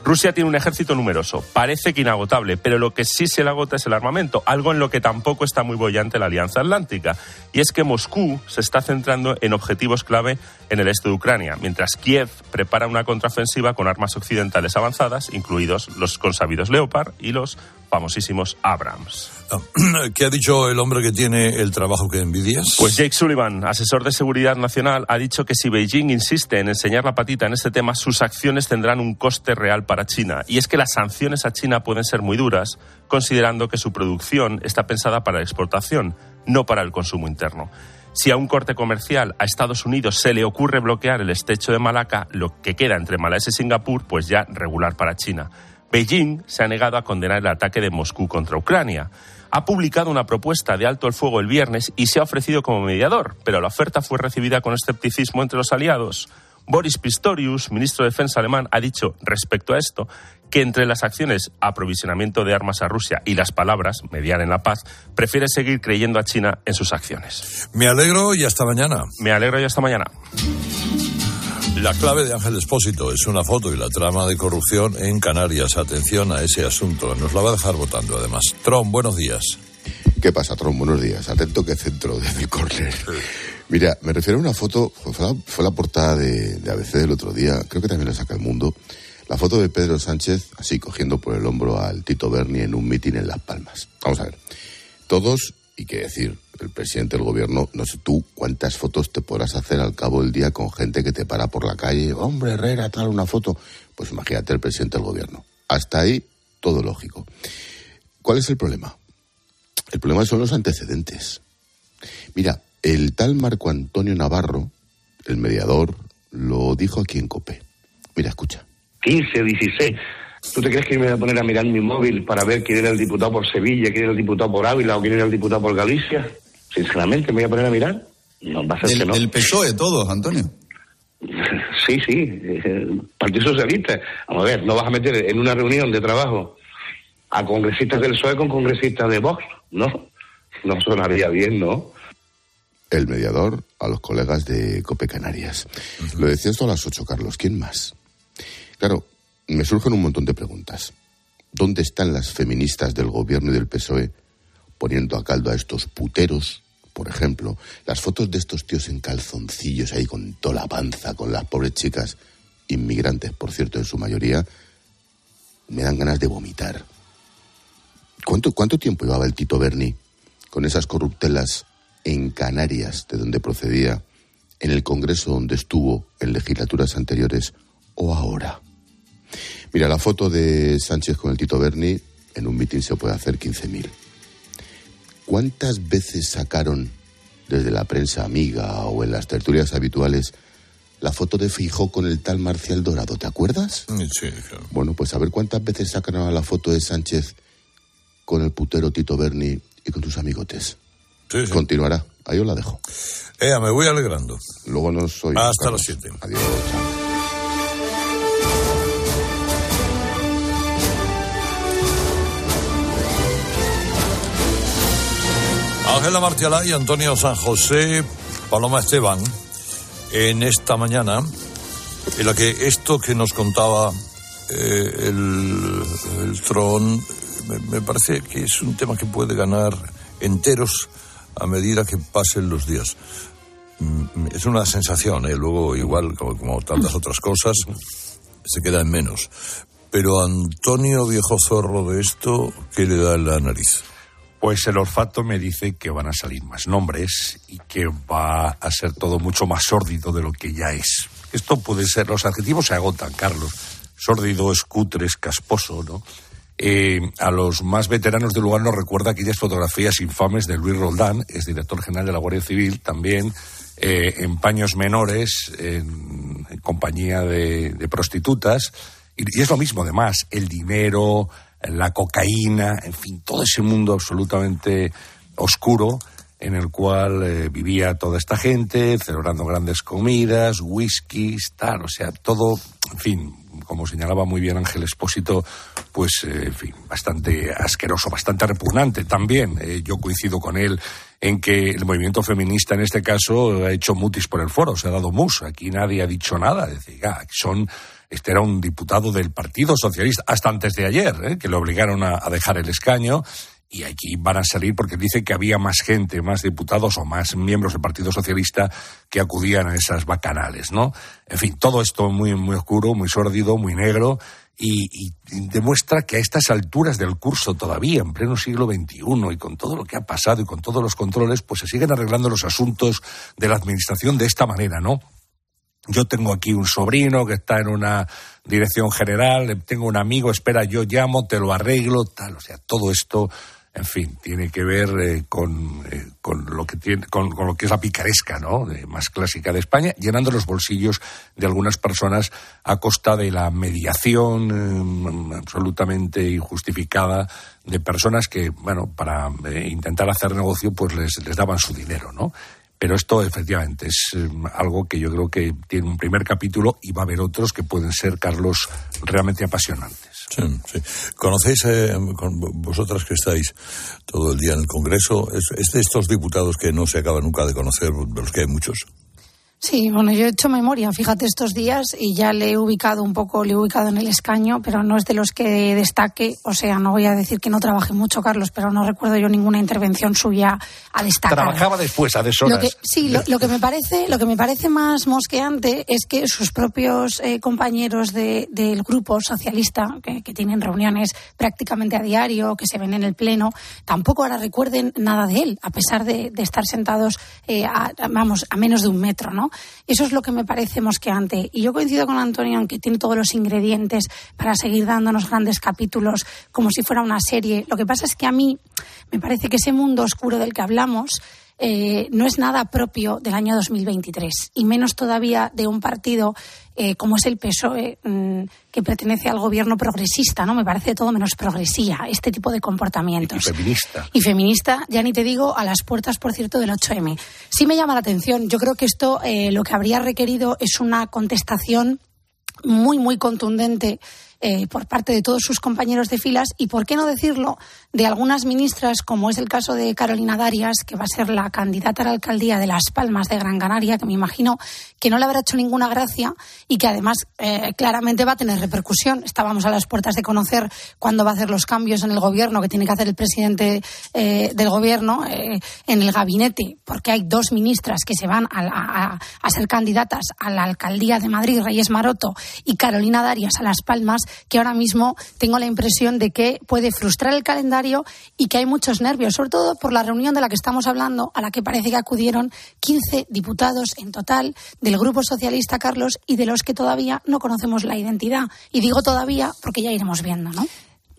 Rusia tiene un ejército numeroso, parece que inagotable, pero lo que sí se le agota es el armamento, algo en lo que tampoco está muy bollante la Alianza Atlántica. Y es que Moscú se está centrando en objetivos clave en el este de Ucrania, mientras Kiev prepara una contraofensiva con armas occidentales avanzadas, incluidos los consabidos Leopard y los famosísimos Abrams. ¿Qué ha dicho el hombre que tiene el trabajo que envidias? Pues Jake Sullivan, asesor de seguridad nacional, ha dicho que si Beijing insiste en enseñar la patita en este tema, sus acciones tendrán un coste real para China. Y es que las sanciones a China pueden ser muy duras, considerando que su producción está pensada para la exportación, no para el consumo interno. Si a un corte comercial a Estados Unidos se le ocurre bloquear el estrecho de Malaca, lo que queda entre Malasia y Singapur, pues ya regular para China. Beijing se ha negado a condenar el ataque de Moscú contra Ucrania. Ha publicado una propuesta de alto el fuego el viernes y se ha ofrecido como mediador, pero la oferta fue recibida con escepticismo entre los aliados. Boris Pistorius, ministro de Defensa alemán, ha dicho respecto a esto que entre las acciones aprovisionamiento de armas a Rusia y las palabras mediar en la paz, prefiere seguir creyendo a China en sus acciones. Me alegro y hasta mañana. Me alegro y hasta mañana. La clave de Ángel Espósito es una foto y la trama de corrupción en Canarias. Atención a ese asunto. Nos la va a dejar votando, además. Tron, buenos días. ¿Qué pasa, Tron? Buenos días. Atento que centro desde el córner. Mira, me refiero a una foto, fue la, portada de, de, ABC del otro día, creo que también la saca el mundo. La foto de Pedro Sánchez, así cogiendo por el hombro al Tito Berni en un mitin en Las Palmas. Vamos a ver. Todos, y qué decir, el presidente del gobierno, no sé tú cuántas fotos te podrás hacer al cabo del día con gente que te para por la calle, hombre Herrera, tal, una foto. Pues imagínate el presidente del gobierno. Hasta ahí, todo lógico. ¿Cuál es el problema? El problema son los antecedentes. Mira, el tal Marco Antonio Navarro, el mediador, lo dijo aquí en COPE. Mira, escucha. 15 o 16. ¿Tú te crees que me voy a poner a mirar mi móvil para ver quién era el diputado por Sevilla, quién era el diputado por Ávila o quién era el diputado por Galicia? Sinceramente, ¿me voy a poner a mirar? No, va a ser el, que no. El PSOE, todos, Antonio. Sí, sí, Partido Socialista. Vamos a ver, no vas a meter en una reunión de trabajo a congresistas del PSOE con congresistas de Vox, ¿no? No sonaría bien, ¿no? El mediador a los colegas de Cope Canarias. Lo decías tú a las ocho, Carlos. ¿Quién más? Claro, me surgen un montón de preguntas. ¿Dónde están las feministas del gobierno y del PSOE poniendo a caldo a estos puteros? Por ejemplo, las fotos de estos tíos en calzoncillos ahí con toda la panza, con las pobres chicas, inmigrantes, por cierto, en su mayoría, me dan ganas de vomitar. ¿Cuánto, cuánto tiempo llevaba el Tito Berni con esas corruptelas en Canarias, de donde procedía, en el Congreso donde estuvo en legislaturas anteriores o ahora? Mira, la foto de Sánchez con el Tito Berni en un mitin se puede hacer 15.000. ¿Cuántas veces sacaron desde la prensa amiga o en las tertulias habituales la foto de Fijó con el tal Marcial Dorado? ¿Te acuerdas? Sí, claro. Bueno, pues a ver cuántas veces sacaron la foto de Sánchez con el putero Tito Berni y con tus amigotes. Sí, sí. Continuará. Ahí os la dejo. Eh, me voy alegrando. Luego no soy. Hasta las 7. Adiós. Chao. Ángela Martialá y Antonio San José, Paloma Esteban, en esta mañana, en la que esto que nos contaba eh, el, Tron, me, parece que es un tema que puede ganar enteros a medida que pasen los días. Es una sensación, ¿eh? luego igual como, como tantas otras cosas, se queda en menos. Pero Antonio, viejo zorro de esto, ¿qué le da en la nariz? Pues el olfato me dice que van a salir más nombres y que va a ser todo mucho más sórdido de lo que ya es. Esto puede ser, los adjetivos se agotan, Carlos. Sórdido, escutres, casposo, ¿no? Eh, a los más veteranos del lugar nos recuerda aquellas fotografías infames de Luis Roldán, es director general de la Guardia Civil, también eh, en paños menores, en, compañía de, de prostitutas. Y, y es lo mismo, además, el dinero, la cocaína, en fin, todo ese mundo absolutamente oscuro en el cual eh, vivía toda esta gente, celebrando grandes comidas, whiskies, tal, o sea, todo, en fin, como señalaba muy bien Ángel Espósito, pues, eh, en fin, bastante asqueroso, bastante repugnante también. Eh, yo coincido con él en que el movimiento feminista en este caso ha hecho mutis por el foro, se ha dado mus, aquí nadie ha dicho nada, es decir, son este era un diputado del Partido Socialista, hasta antes de ayer, ¿eh? que le obligaron a, dejar el escaño. Y aquí van a salir porque dice que había más gente, más diputados o más miembros del Partido Socialista que acudían a esas bacanales, ¿no? En fin, todo esto muy, muy oscuro, muy sórdido, muy negro. Y, y, demuestra que a estas alturas del curso todavía, en pleno siglo XXI, y con todo lo que ha pasado y con todos los controles, pues se siguen arreglando los asuntos de la administración de esta manera, ¿no? Yo tengo aquí un sobrino que está en una dirección general, tengo un amigo, espera, yo llamo, te lo arreglo, tal. O sea, todo esto, en fin, tiene que ver eh, con, eh, con, lo que tiene, con, lo que es la picaresca, ¿no? De, más clásica de España, llenando los bolsillos de algunas personas a costa de la mediación eh, absolutamente injustificada de personas que, bueno, para eh, intentar hacer negocio, pues les, les daban su dinero, ¿no? Pero esto efectivamente es eh, algo que yo creo que tiene un primer capítulo y va a haber otros que pueden ser, Carlos, realmente apasionantes. ¿Conocéis, eh, con vosotras que estáis todo el día en el Congreso, es, es, de estos diputados que no se acaba nunca de conocer, de los que hay muchos? Sí, bueno, yo he hecho memoria, fíjate, estos días y ya le he ubicado un poco, le he ubicado en el escaño, pero no es de los que destaque. O sea, no voy a decir que no trabaje mucho, Carlos, pero no recuerdo yo ninguna intervención suya a destacar. Trabajaba después, a deshoras. Lo que, sí, lo, que me parece, lo que me parece más mosqueante es que sus propios eh, compañeros de, del grupo socialista, que, tienen reuniones prácticamente a diario, que se ven en el pleno, tampoco ahora recuerden nada de él, a pesar de, estar sentados, eh, vamos, a menos de un metro, ¿no? Eso es lo que me parece mosqueante. Y yo coincido con Antonio en que tiene todos los ingredientes para seguir dándonos grandes capítulos como si fuera una serie. Lo que pasa es que a mí me parece que ese mundo oscuro del que hablamos eh, no es nada propio del año 2023 y menos todavía de un partido eh, como es el PSOE mm, que pertenece al gobierno progresista, ¿no? Me parece todo menos progresía este tipo de comportamientos. Y feminista. Y feminista, ya ni te digo, a las puertas, por cierto, del 8M. Sí me llama la atención. Yo creo que esto eh, lo que habría requerido es una contestación muy, muy contundente eh, por parte de todos sus compañeros de filas y, por qué no decirlo, de algunas ministras, como es el caso de Carolina Darias, que va a ser la candidata a la alcaldía de Las Palmas de Gran Canaria, que me imagino que no le habrá hecho ninguna gracia y que además eh, claramente va a tener repercusión. Estábamos a las puertas de conocer cuándo va a hacer los cambios en el gobierno que tiene que hacer el presidente eh, del gobierno en el gabinete, porque hay dos ministras que se van a ser candidatas a la alcaldía de Madrid, Reyes Maroto, y Carolina Darias a Las Palmas que ahora mismo tengo la impresión de que puede frustrar el calendario y que hay muchos nervios, sobre todo por la reunión de la que estamos hablando, a la que parece que acudieron 15 diputados en total del Grupo Socialista, Carlos, y de los que todavía no conocemos la identidad. Y digo todavía porque ya iremos viendo, ¿no?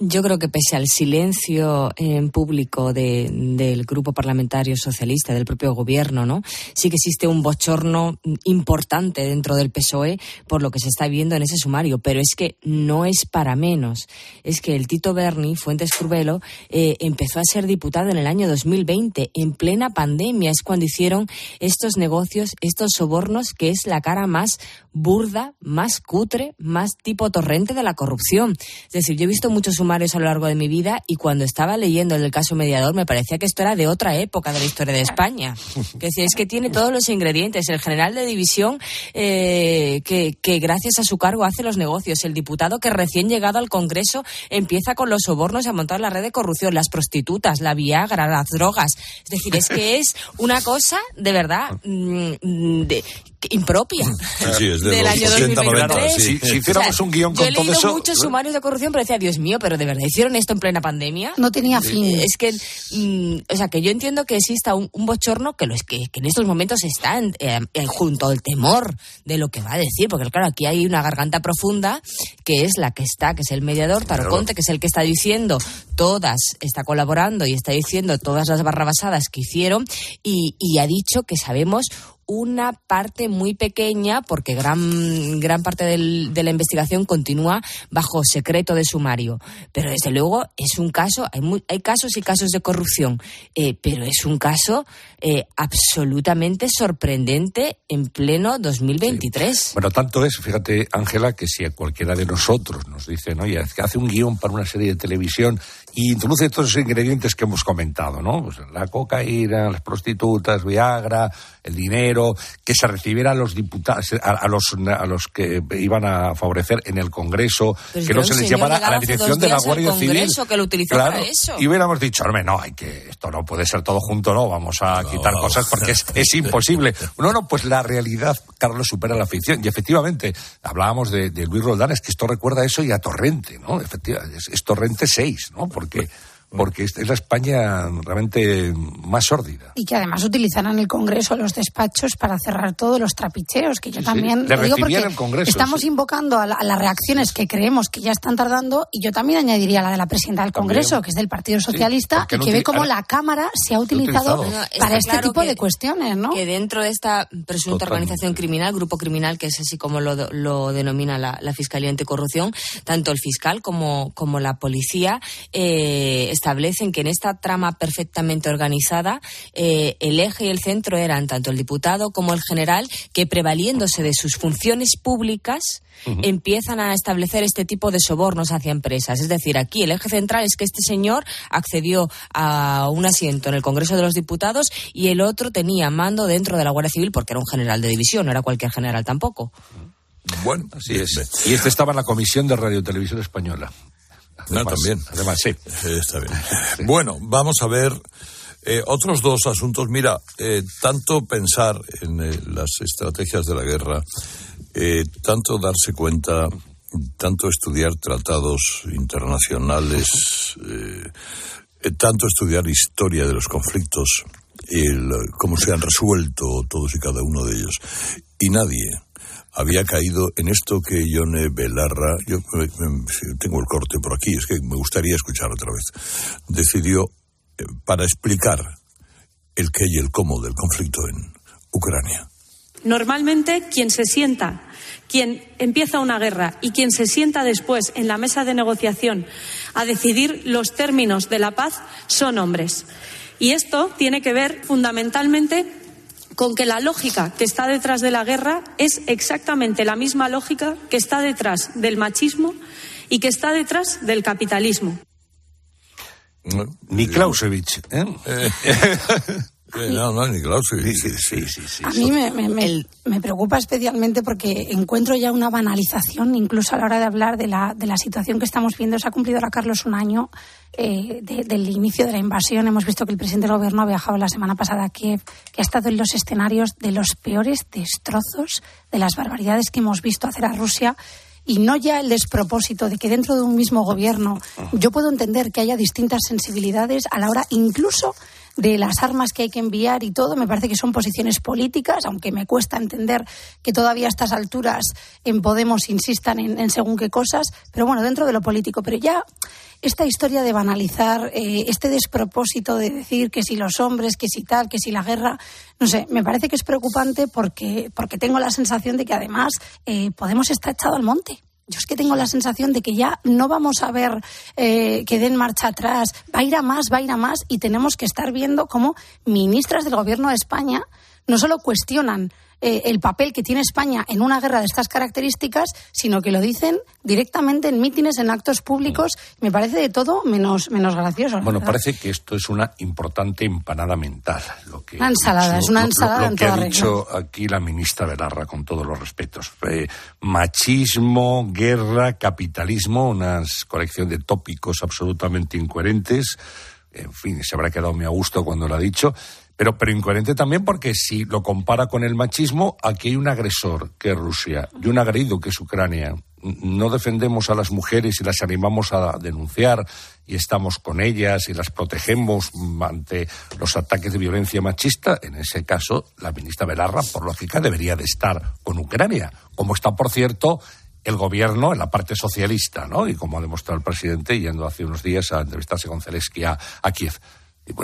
Yo creo que pese al silencio en público del grupo parlamentario socialista, del propio gobierno, ¿no? Sí que existe un bochorno importante dentro del PSOE por lo que se está viendo en ese sumario, pero es que no es para menos. Es que el Tito Berni, Fuentes Curbelo, eh, empezó a ser diputado en el año 2020, en plena pandemia. Es cuando hicieron estos negocios, estos sobornos, que es la cara más burda, más cutre, más tipo torrente de la corrupción. Es decir, yo he visto muchos sumarios a lo largo de mi vida y cuando estaba leyendo el caso mediador me parecía que esto era de otra época de la historia de España. Que es que tiene todos los ingredientes. El general de división eh, que, que gracias a su cargo hace los negocios. El diputado que recién llegado al Congreso empieza con los sobornos a montar la red de corrupción, las prostitutas, la Viagra, las drogas. Es decir, es que es una cosa de verdad mm, impropia sí, es de del año 2023. Si, hiciéramos un guion con yo he todo leído eso... muchos sumarios de corrupción, pero decía, Dios mío, pero de verdad hicieron esto en plena pandemia. No tenía fin. Es que, mm, o sea, que yo entiendo que exista un, un bochorno que, lo es, que, que, en estos momentos está eh, junto al temor de lo que va a decir, porque claro, aquí hay una garganta profunda que es la que está, que es el mediador, Taroconte, que es el que está diciendo todas, está colaborando y está diciendo todas las barrabasadas que hicieron y, y ha dicho que sabemos una parte muy pequeña, porque gran, gran parte de la investigación continúa bajo secreto de sumario. Pero desde luego es un caso, hay, hay casos y casos de corrupción, eh, pero es un caso eh, absolutamente sorprendente en pleno 2023. Bueno, tanto es, fíjate, Ángela, que si a cualquiera de nosotros nos dicen, oye, hace un guion para una serie de televisión y introduce todos esos ingredientes que hemos comentado, ¿no? Pues la cocaína, las prostitutas, Viagra, el dinero, que se recibiera a los diputados, a, los, a los que iban a favorecer en el Congreso, que no se les llamara a la dirección de la Guardia Civil. Que lo claro, para eso. Y hubiéramos dicho, hombre, no, hay que, esto no puede ser todo junto, no, vamos a quitar cosas porque es, es, imposible. No, no, pues la realidad, Carlos, supera la ficción. Y efectivamente, hablábamos de, de Luis Roldán, es que esto recuerda eso y a Torrente, ¿no? Efectivamente, es, es Torrente 6, ¿no? Porque porque es la España realmente más sórdida. Y que además utilizarán el Congreso, los despachos, para cerrar todos los trapicheos, que yo también lo digo porque el Congreso, estamos invocando a, las reacciones que creemos que ya están tardando, y yo también añadiría la de la presidenta del Congreso, que es del Partido Socialista, y que ve cómo la Cámara se ha utilizado, para este tipo de cuestiones, ¿no? Que dentro de esta presunta organización criminal, grupo criminal, que es así como lo, lo denomina la, Fiscalía Anticorrupción, tanto el fiscal como, como la policía eh, establecen que en esta trama perfectamente organizada eh, el eje y el centro eran tanto el diputado como el general que prevaliéndose de sus funciones públicas empiezan a establecer este tipo de sobornos hacia empresas. Es decir, aquí el eje central es que este señor accedió a un asiento en el Congreso de los Diputados y el otro tenía mando dentro de la Guardia Civil porque era un general de división, no era cualquier general tampoco. Bueno, así es. Y este estaba en la Comisión de Radio Televisión Española. Ah, también. Además, sí. Está bien. Bueno, vamos a ver eh, otros dos asuntos. Mira, eh, tanto pensar en eh, las estrategias de la guerra, tanto darse cuenta, tanto estudiar tratados internacionales, tanto estudiar historia de los conflictos, el, cómo se han resuelto todos y cada uno de ellos. Y nadie había caído en esto que Yone Belarra, yo tengo el corte por aquí, es que me gustaría escuchar otra vez, decidió eh, para explicar el qué y el cómo del conflicto en Ucrania. Normalmente quien se sienta, quien empieza una guerra y quien se sienta después en la mesa de negociación a decidir los términos de la paz son hombres. Y esto tiene que ver fundamentalmente con que la lógica que está detrás de la guerra es exactamente la misma lógica que está detrás del machismo y que está detrás del capitalismo. Ni Clausewitz, ¿eh? no, no, ni Clausewitz. Sí, sí, sí, A mí me, me, preocupa especialmente porque encuentro ya una banalización, incluso a la hora de hablar de la, de la situación que estamos viendo. Se ha cumplido ahora, Carlos, un año eh, del inicio de la invasión. Hemos visto que el presidente del gobierno ha viajado la semana pasada a Kiev, que ha estado en los escenarios de los peores destrozos, de las barbaridades que hemos visto hacer a Rusia y no ya el despropósito de que dentro de un mismo gobierno yo puedo entender que haya distintas sensibilidades a la hora incluso de las armas que hay que enviar y todo, me parece que son posiciones políticas, aunque me cuesta entender que todavía a estas alturas en Podemos insistan en, según qué cosas, pero bueno, dentro de lo político. Pero ya esta historia de banalizar, eh, este despropósito de decir que si los hombres, que si tal, que si la guerra, no sé, me parece que es preocupante porque, porque tengo la sensación de que además eh, Podemos estar echado al monte. Yo es que tengo la sensación de que ya no vamos a ver eh, que den marcha atrás, va a ir a más, va a ir a más y tenemos que estar viendo cómo ministras del Gobierno de España no solo cuestionan eh, el papel que tiene España en una guerra de estas características, sino que lo dicen directamente en mítines, en actos públicos. Me parece de todo menos, menos gracioso. Bueno, parece que esto es una importante empanada mental. Lo que una ensalada, es una ensalada lo, que ha dicho aquí la ministra Belarra, con todos los respetos. Eh, machismo, guerra, capitalismo, una colección de tópicos absolutamente incoherentes. En fin, se habrá quedado muy a gusto cuando lo ha dicho. Pero, pero incoherente también porque si lo compara con el machismo, aquí hay un agresor, que es Rusia, y un agredido, que es Ucrania. No defendemos a las mujeres y las animamos a denunciar y estamos con ellas y las protegemos ante los ataques de violencia machista. En ese caso, la ministra Belarra, por lógica, debería de estar con Ucrania, como está, por cierto, el gobierno en la parte socialista, ¿no? Y como ha demostrado el presidente yendo hace unos días a entrevistarse con Zelensky a Kiev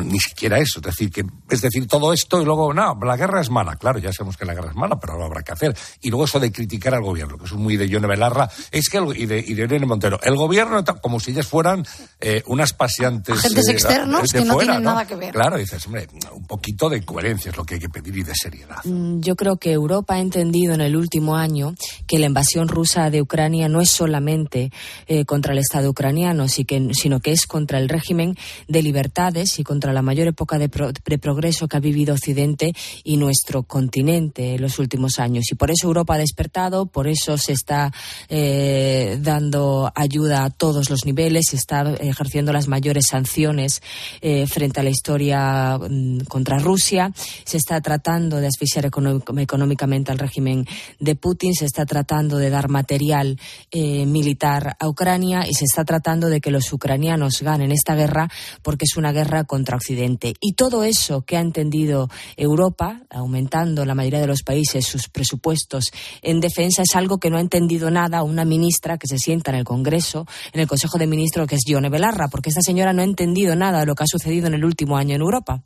ni siquiera eso, es decir, que, es decir, todo esto y luego, no, la guerra es mala, claro, ya sabemos que la guerra es mala, pero lo habrá que hacer. Y luego eso de criticar al gobierno, que es muy de Yone Belarra, es que, y, de, y de Irene Montero, el gobierno, como si ellas fueran eh, unas paseantes. Agentes eh, externos que no tienen nada que ver. Claro, dices, hombre, un poquito de coherencia es lo que hay que pedir y de seriedad. Mm, yo creo que Europa ha entendido en el último año que la invasión rusa de Ucrania no es solamente eh, contra el Estado ucraniano, sino que es contra el régimen de libertades y contra la mayor época de, progreso que ha vivido Occidente y nuestro continente en los últimos años. Y por eso Europa ha despertado, por eso se está eh, dando ayuda a todos los niveles, se está ejerciendo las mayores sanciones eh, frente a la historia mm, contra Rusia, se está tratando de asfixiar económicamente al régimen de Putin, se está tratando de dar material eh, militar a Ucrania y se está tratando de que los ucranianos ganen esta guerra porque es una guerra contra Occidente. Y todo eso que ha entendido Europa, aumentando la mayoría de los países sus presupuestos en defensa, es algo que no ha entendido nada una ministra que se sienta en el Congreso, en el Consejo de Ministros, que es Yone Belarra, porque esta señora no ha entendido nada de lo que ha sucedido en el último año en Europa.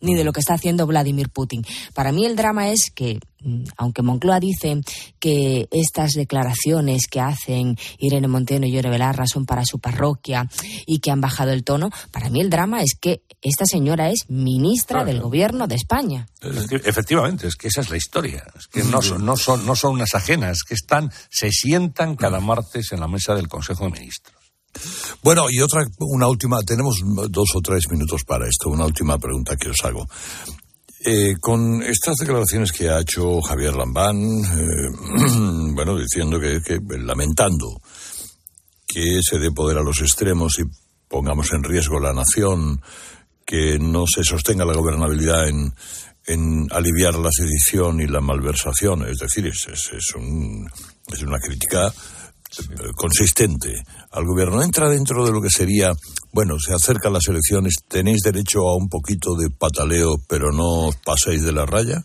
Ni de lo que está haciendo Vladimir Putin. Para mí el drama es que, mm, aunque Moncloa dice que estas declaraciones que hacen Irene Monteno y Yore Belarra son para su parroquia y que han bajado el tono, para mí el drama es que esta señora es ministra del gobierno de España. Efectivamente, es que esa es la historia. Es que no son, no son, no son unas ajenas, que están, se sientan cada martes en la mesa del Consejo de Ministros. Bueno, y otra, una última, tenemos dos o tres minutos para esto, una última pregunta que os hago. Eh, con estas declaraciones que ha hecho Javier Lambán, eh, bueno, diciendo que, lamentando que se dé poder a los extremos y pongamos en riesgo la nación, que no se sostenga la gobernabilidad en, en aliviar la sedición y la malversación, es decir, es, es, un, es una crítica consistente al gobierno. Entra dentro de lo que sería, bueno, se acercan las elecciones, tenéis derecho a un poquito de pataleo, pero no os paséis de la raya.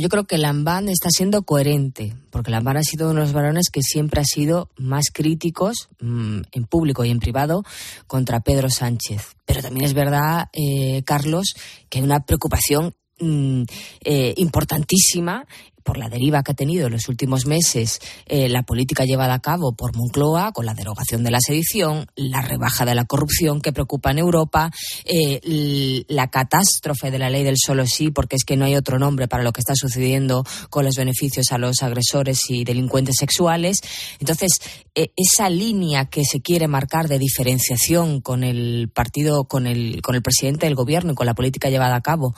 Yo creo que Lambán está siendo coherente, porque Lambán ha sido uno de los varones que siempre ha sido más críticos mmm, en público y en privado contra Pedro Sánchez. Pero también es verdad, eh, Carlos, que hay una preocupación mmm, eh, importantísima por la deriva que ha tenido en los últimos meses eh, la política llevada a cabo por Moncloa, con la derogación de la sedición, la rebaja de la corrupción que preocupa en Europa, eh, la catástrofe de la ley del solo sí, porque es que no hay otro nombre para lo que está sucediendo con los beneficios a los agresores y delincuentes sexuales. Entonces, eh, esa línea que se quiere marcar de diferenciación con el partido, con el, con el presidente del gobierno y con la política llevada a cabo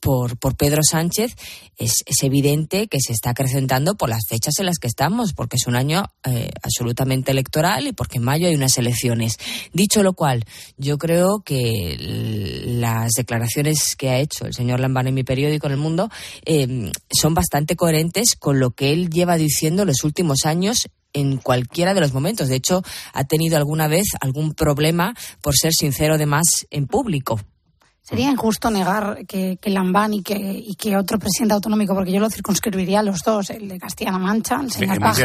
por, por Pedro Sánchez es, es evidente evidente que se está acrecentando por las fechas en las que estamos, porque es un año eh, absolutamente electoral y porque en mayo hay unas elecciones. Dicho lo cual, yo creo que las declaraciones que ha hecho el señor Lambán en mi periódico en El Mundo eh, son bastante coherentes con lo que él lleva diciendo los últimos años en cualquiera de los momentos. De hecho, ha tenido alguna vez algún problema por ser sincero de más en público. Sería injusto negar que, que Lambán y que, y que otro presidente autonómico, porque yo lo circunscribiría a los dos, el de Castilla-La Mancha, el señor Paje,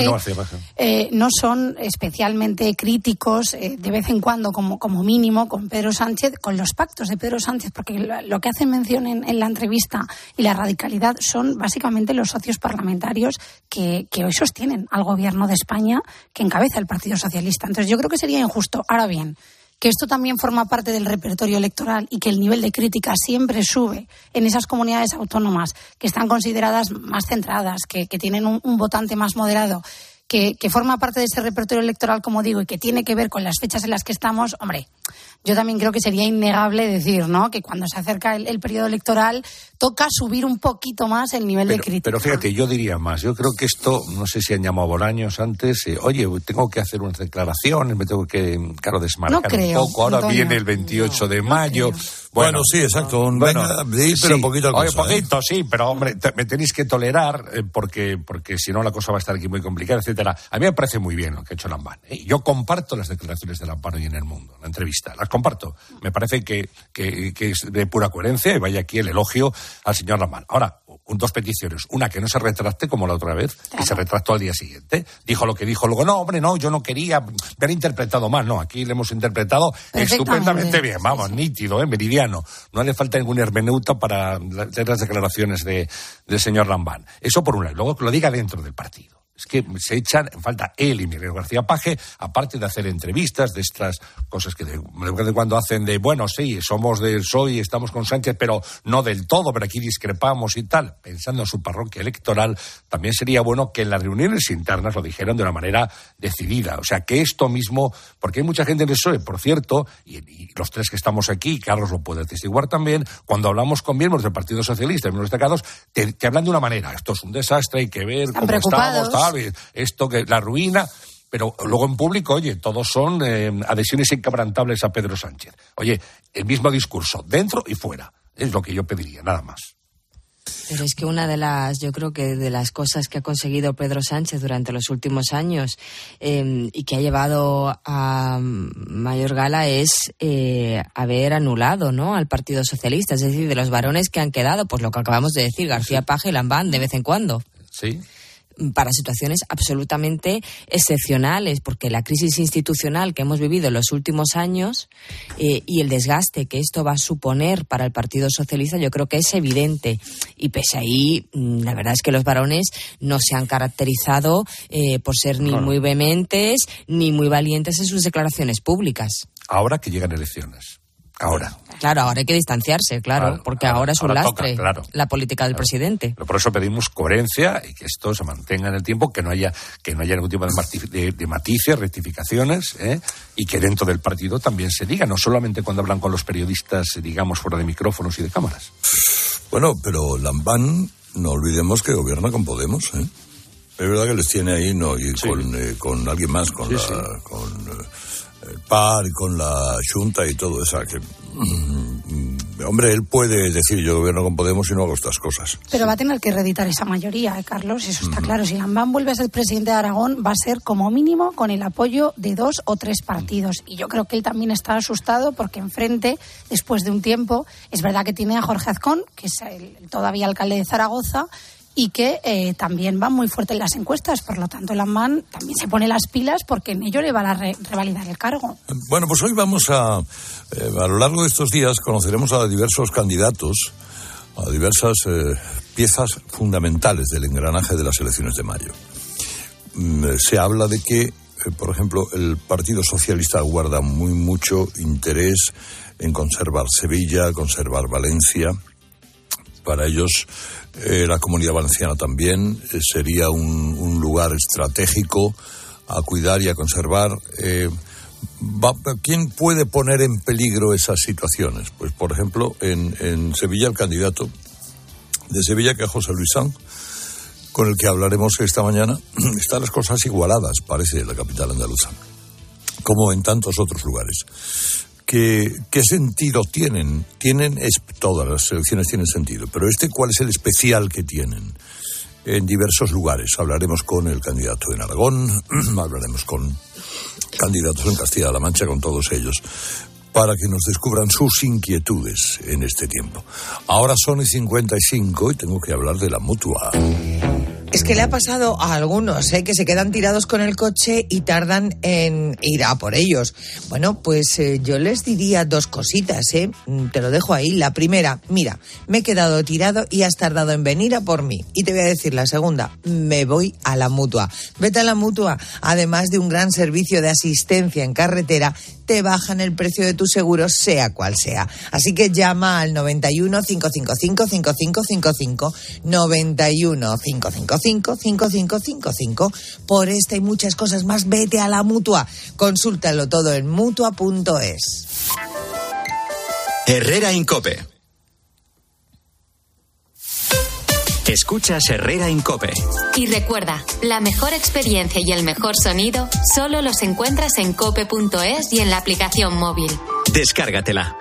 eh, no son especialmente críticos eh, de vez en cuando, como, como mínimo, con Pedro Sánchez, con los pactos de Pedro Sánchez, porque lo, lo que hacen mención en, en, la entrevista y la radicalidad son básicamente los socios parlamentarios que, que hoy sostienen al gobierno de España que encabeza el Partido Socialista. Entonces yo creo que sería injusto. Ahora bien, que esto también forma parte del repertorio electoral y que el nivel de crítica siempre sube en esas comunidades autónomas que están consideradas más centradas, que, que tienen un, votante más moderado, que, que, forma parte de ese repertorio electoral, como digo, y que tiene que ver con las fechas en las que estamos, hombre, yo también creo que sería innegable decir, ¿no? Que cuando se acerca el, el periodo electoral toca subir un poquito más el nivel pero, de crítica. Pero fíjate, yo diría más. Yo creo que esto, no sé si han llamado Bolaños antes, eh, oye, tengo que hacer unas declaraciones, me tengo que, claro, desmarcar no creo, un poco. Ahora Antonio, viene el 28 no, de mayo. No bueno, bueno, sí, exacto. Un, bueno, venga, sí, pero un poquito Oye, cosa, poquito, ¿eh? sí, pero hombre, te, me tenéis que tolerar eh, porque, porque si no la cosa va a estar aquí muy complicada, etcétera. A mí me parece muy bien lo que ha hecho Lambán. ¿eh? Yo comparto las declaraciones de Lambán hoy en el mundo, la entrevista, las comparto. Me parece que, que, que es de pura coherencia y vaya aquí el elogio al señor Lambán. Ahora, dos peticiones. Una, que no se retracte como la otra vez, claro. y se retractó al día siguiente. Dijo lo que dijo. Luego, no, hombre, no, yo no quería ver interpretado mal. No, aquí le hemos interpretado estupendamente bien. Vamos, sí, sí. nítido, ¿eh? meridiano. No le falta ningún hermeneuta para hacer las declaraciones de, del señor Lambán. Eso por un lado. Luego que lo diga dentro del partido es que se echan en falta él y Miguel García Paje, aparte de hacer entrevistas de estas cosas que de, de cuando hacen de, bueno, sí, somos del PSOE y estamos con Sánchez, pero no del todo, pero aquí discrepamos y tal, pensando en su parroquia electoral, también sería bueno que en las reuniones internas lo dijeran de una manera decidida. O sea, que esto mismo, porque hay mucha gente en el PSOE, por cierto, y, y los tres que estamos aquí, Carlos lo puede atestiguar también, cuando hablamos con miembros del Partido Socialista, miembros destacados, te, te hablan de una manera, esto es un desastre, hay que ver Están cómo estamos, tal, esto que la ruina, pero luego en público, oye, todos son eh, adhesiones inquebrantables a Pedro Sánchez. Oye, el mismo discurso, dentro y fuera. Es lo que yo pediría, nada más. Pero es que una de las, yo creo que de las cosas que ha conseguido Pedro Sánchez durante los últimos años eh, y que ha llevado a mayor gala es eh, haber anulado ¿no? al Partido Socialista, es decir, de los varones que han quedado, pues lo que acabamos de decir, García Paje y Lambán de vez en cuando. Sí para situaciones absolutamente excepcionales, porque la crisis institucional que hemos vivido en los últimos años eh, y el desgaste que esto va a suponer para el Partido Socialista, yo creo que es evidente. Y pese ahí, mm, la verdad es que los varones no se han caracterizado eh, por ser ni muy vehementes ni muy valientes en sus declaraciones públicas. Ahora que llegan elecciones. Ahora. Claro, ahora hay que distanciarse, claro, porque ahora, es un lastre claro. la política del presidente. Por eso pedimos coherencia y que esto se mantenga en el tiempo, que no haya que no haya ningún tipo de, de, matices, rectificaciones, ¿eh? y que dentro del partido también se diga, no solamente cuando hablan con los periodistas, digamos, fuera de micrófonos y de cámaras. Bueno, pero Lambán, no olvidemos que gobierna con Podemos, ¿eh? Es verdad que les tiene ahí, ¿no? Y con, eh, con alguien más, con la... Con, eh, el PAR y con la Junta y todo eso. Que, mm, hombre, él puede decir yo gobierno con Podemos y no hago estas cosas. Pero va a tener que reeditar esa mayoría, ¿eh, Carlos, eso está claro. Si Lambán vuelve a ser presidente de Aragón, va a ser como mínimo con el apoyo de dos o tres partidos. Y yo creo que él también está asustado porque enfrente, después de un tiempo, es verdad que tiene a Jorge Azcón, que es el, todavía alcalde de Zaragoza, y que eh, también va muy fuerte en las encuestas. Por lo tanto, Lambán también se pone las pilas porque en ello le va a revalidar el cargo. Bueno, pues hoy vamos a, eh, a lo largo de estos días, conoceremos a diversos candidatos, a diversas eh, piezas fundamentales del engranaje de las elecciones de mayo. Mm, se habla de que, por ejemplo, el Partido Socialista guarda muy mucho interés en conservar Sevilla, conservar Valencia. Para ellos eh, la comunidad valenciana también eh, sería un, lugar estratégico a cuidar y a conservar. Eh, ¿Quién puede poner en peligro esas situaciones? Pues, por ejemplo, en, Sevilla el candidato de Sevilla, que es José Luis Sanz, con el que hablaremos esta mañana, están las cosas igualadas, parece, en la capital andaluza, como en tantos otros lugares. ¿Qué, sentido tienen? Tienen, es, todas las elecciones tienen sentido, pero este, ¿cuál es el especial que tienen? En diversos lugares. Hablaremos con el candidato en Aragón, hablaremos con candidatos en Castilla-La Mancha, con todos ellos, para que nos descubran sus inquietudes en este tiempo. Ahora son y 55 y tengo que hablar de la mutua. Es que le ha pasado a algunos, ¿eh? que se quedan tirados con el coche y tardan en ir a por ellos. Bueno, pues eh, yo les diría dos cositas, ¿eh? Mm, te lo dejo ahí. La primera, mira, me he quedado tirado y has tardado en venir a por mí. Y te voy a decir la segunda, me voy a la mutua. Vete a la mutua. Además de un gran servicio de asistencia en carretera, te bajan el precio de tu seguro, sea cual sea. Así que llama al 91 555 5555 91 555 5555. Por esta y muchas cosas más, vete a la mutua. Consúltalo todo en mutua.es. Herrera Incope. Escuchas Herrera Incope. Y recuerda, la mejor experiencia y el mejor sonido solo los encuentras en cope.es y en la aplicación móvil. Descárgatela.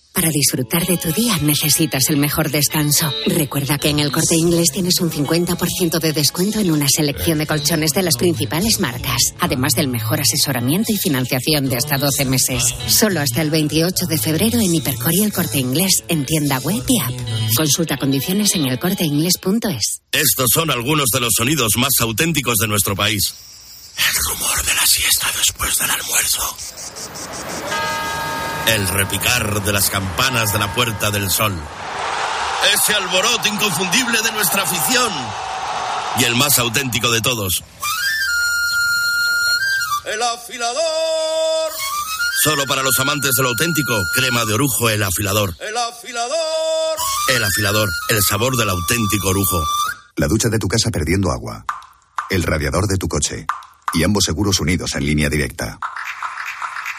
Para disfrutar de tu día necesitas el mejor descanso. Recuerda que en el corte inglés tienes un 50% de descuento en una selección de colchones de las principales marcas, además del mejor asesoramiento y financiación de hasta 12 meses. Solo hasta el 28 de febrero en Hipercor y el corte inglés en tienda web y app. Consulta condiciones en elcorteinglés.es. Estos son algunos de los sonidos más auténticos de nuestro país. El rumor de la siesta después del almuerzo el repicar de las campanas de la Puerta del Sol, ese alboroto inconfundible de nuestra afición y el más auténtico de todos. El afilador. Solo para los amantes de lo auténtico, crema de orujo, el afilador. El afilador. El afilador, el sabor del auténtico orujo. La ducha de tu casa perdiendo agua. El radiador de tu coche. Y ambos seguros unidos en línea directa.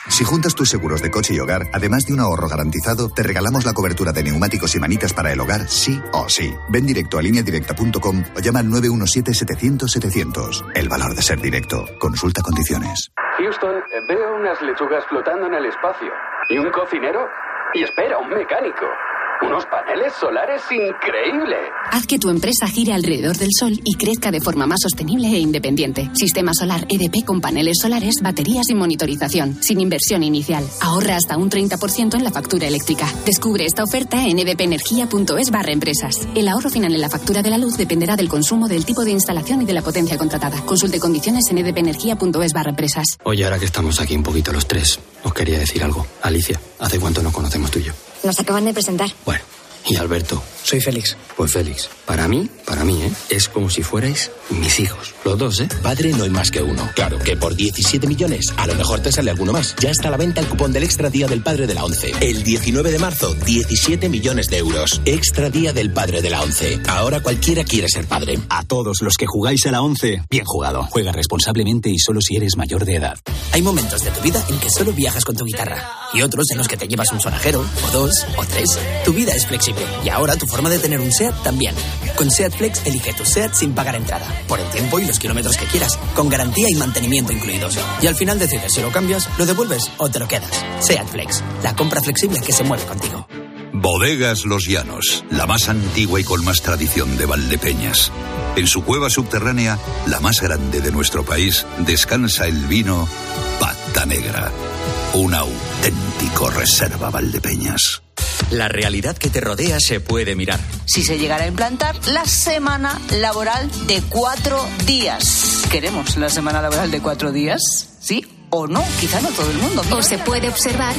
Si juntas tus seguros de coche y hogar, además de un ahorro garantizado, te regalamos la cobertura de neumáticos y manitas para el hogar, sí o sí. Ven directo a lineadirecta.com o llama al 917-700-700. El valor de ser directo. Consulta condiciones. Houston, veo unas lechugas flotando en el espacio. ¿Y un cocinero? Y espera, un mecánico. Unos paneles solares increíbles. Haz que tu empresa gire alrededor del sol y crezca de forma más sostenible e independiente. Sistema solar EDP con paneles solares, baterías y monitorización, sin inversión inicial. Ahorra hasta un 30% en la factura eléctrica. Descubre esta oferta en edpenergia.es barra empresas. El ahorro final en la factura de la luz dependerá del consumo, del tipo de instalación y de la potencia contratada. Consulte condiciones en edpenergia.es barra empresas. Oye, ahora que estamos aquí un poquito los tres, os quería decir algo. Alicia, ¿hace cuánto nos conocemos tú y yo? Nos acaban de presentar. Bueno, y Alberto. Soy Félix. Pues Félix, para mí, para mí, ¿eh? Es como si fuerais mis hijos. Los dos, ¿eh? Padre no hay más que uno. Claro que por 17 millones, a lo mejor te sale alguno más. Ya está a la venta el cupón del Extra Día del Padre de la ONCE. El 19 de marzo, 17 millones de euros. Extra Día del Padre de la ONCE. Ahora cualquiera quiere ser padre. A todos los que jugáis a la 11, bien jugado. Juega responsablemente y solo si eres mayor de edad. Hay momentos de tu vida en que solo viajas con tu guitarra y otros en los que te llevas un sonajero, o dos, o tres. Tu vida es flexible y ahora tu forma de tener un SEAT también. Con SEAT Flex elige tu SEAT sin pagar entrada, por el tiempo y los kilómetros que quieras, con garantía y mantenimiento incluidos. Y al final decides si lo cambias, lo devuelves o te lo quedas. SEAT Flex, la compra flexible que se mueve contigo. Bodegas Los Llanos, la más antigua y con más tradición de Valdepeñas. En su cueva subterránea, la más grande de nuestro país, descansa el vino Pata Negra, un auténtico reserva Valdepeñas. La realidad que te rodea se puede mirar. Si se llegara a implantar la semana laboral de cuatro días. ¿Queremos la semana laboral de cuatro días? ¿Sí o no? Quizá no todo el mundo. O se puede observar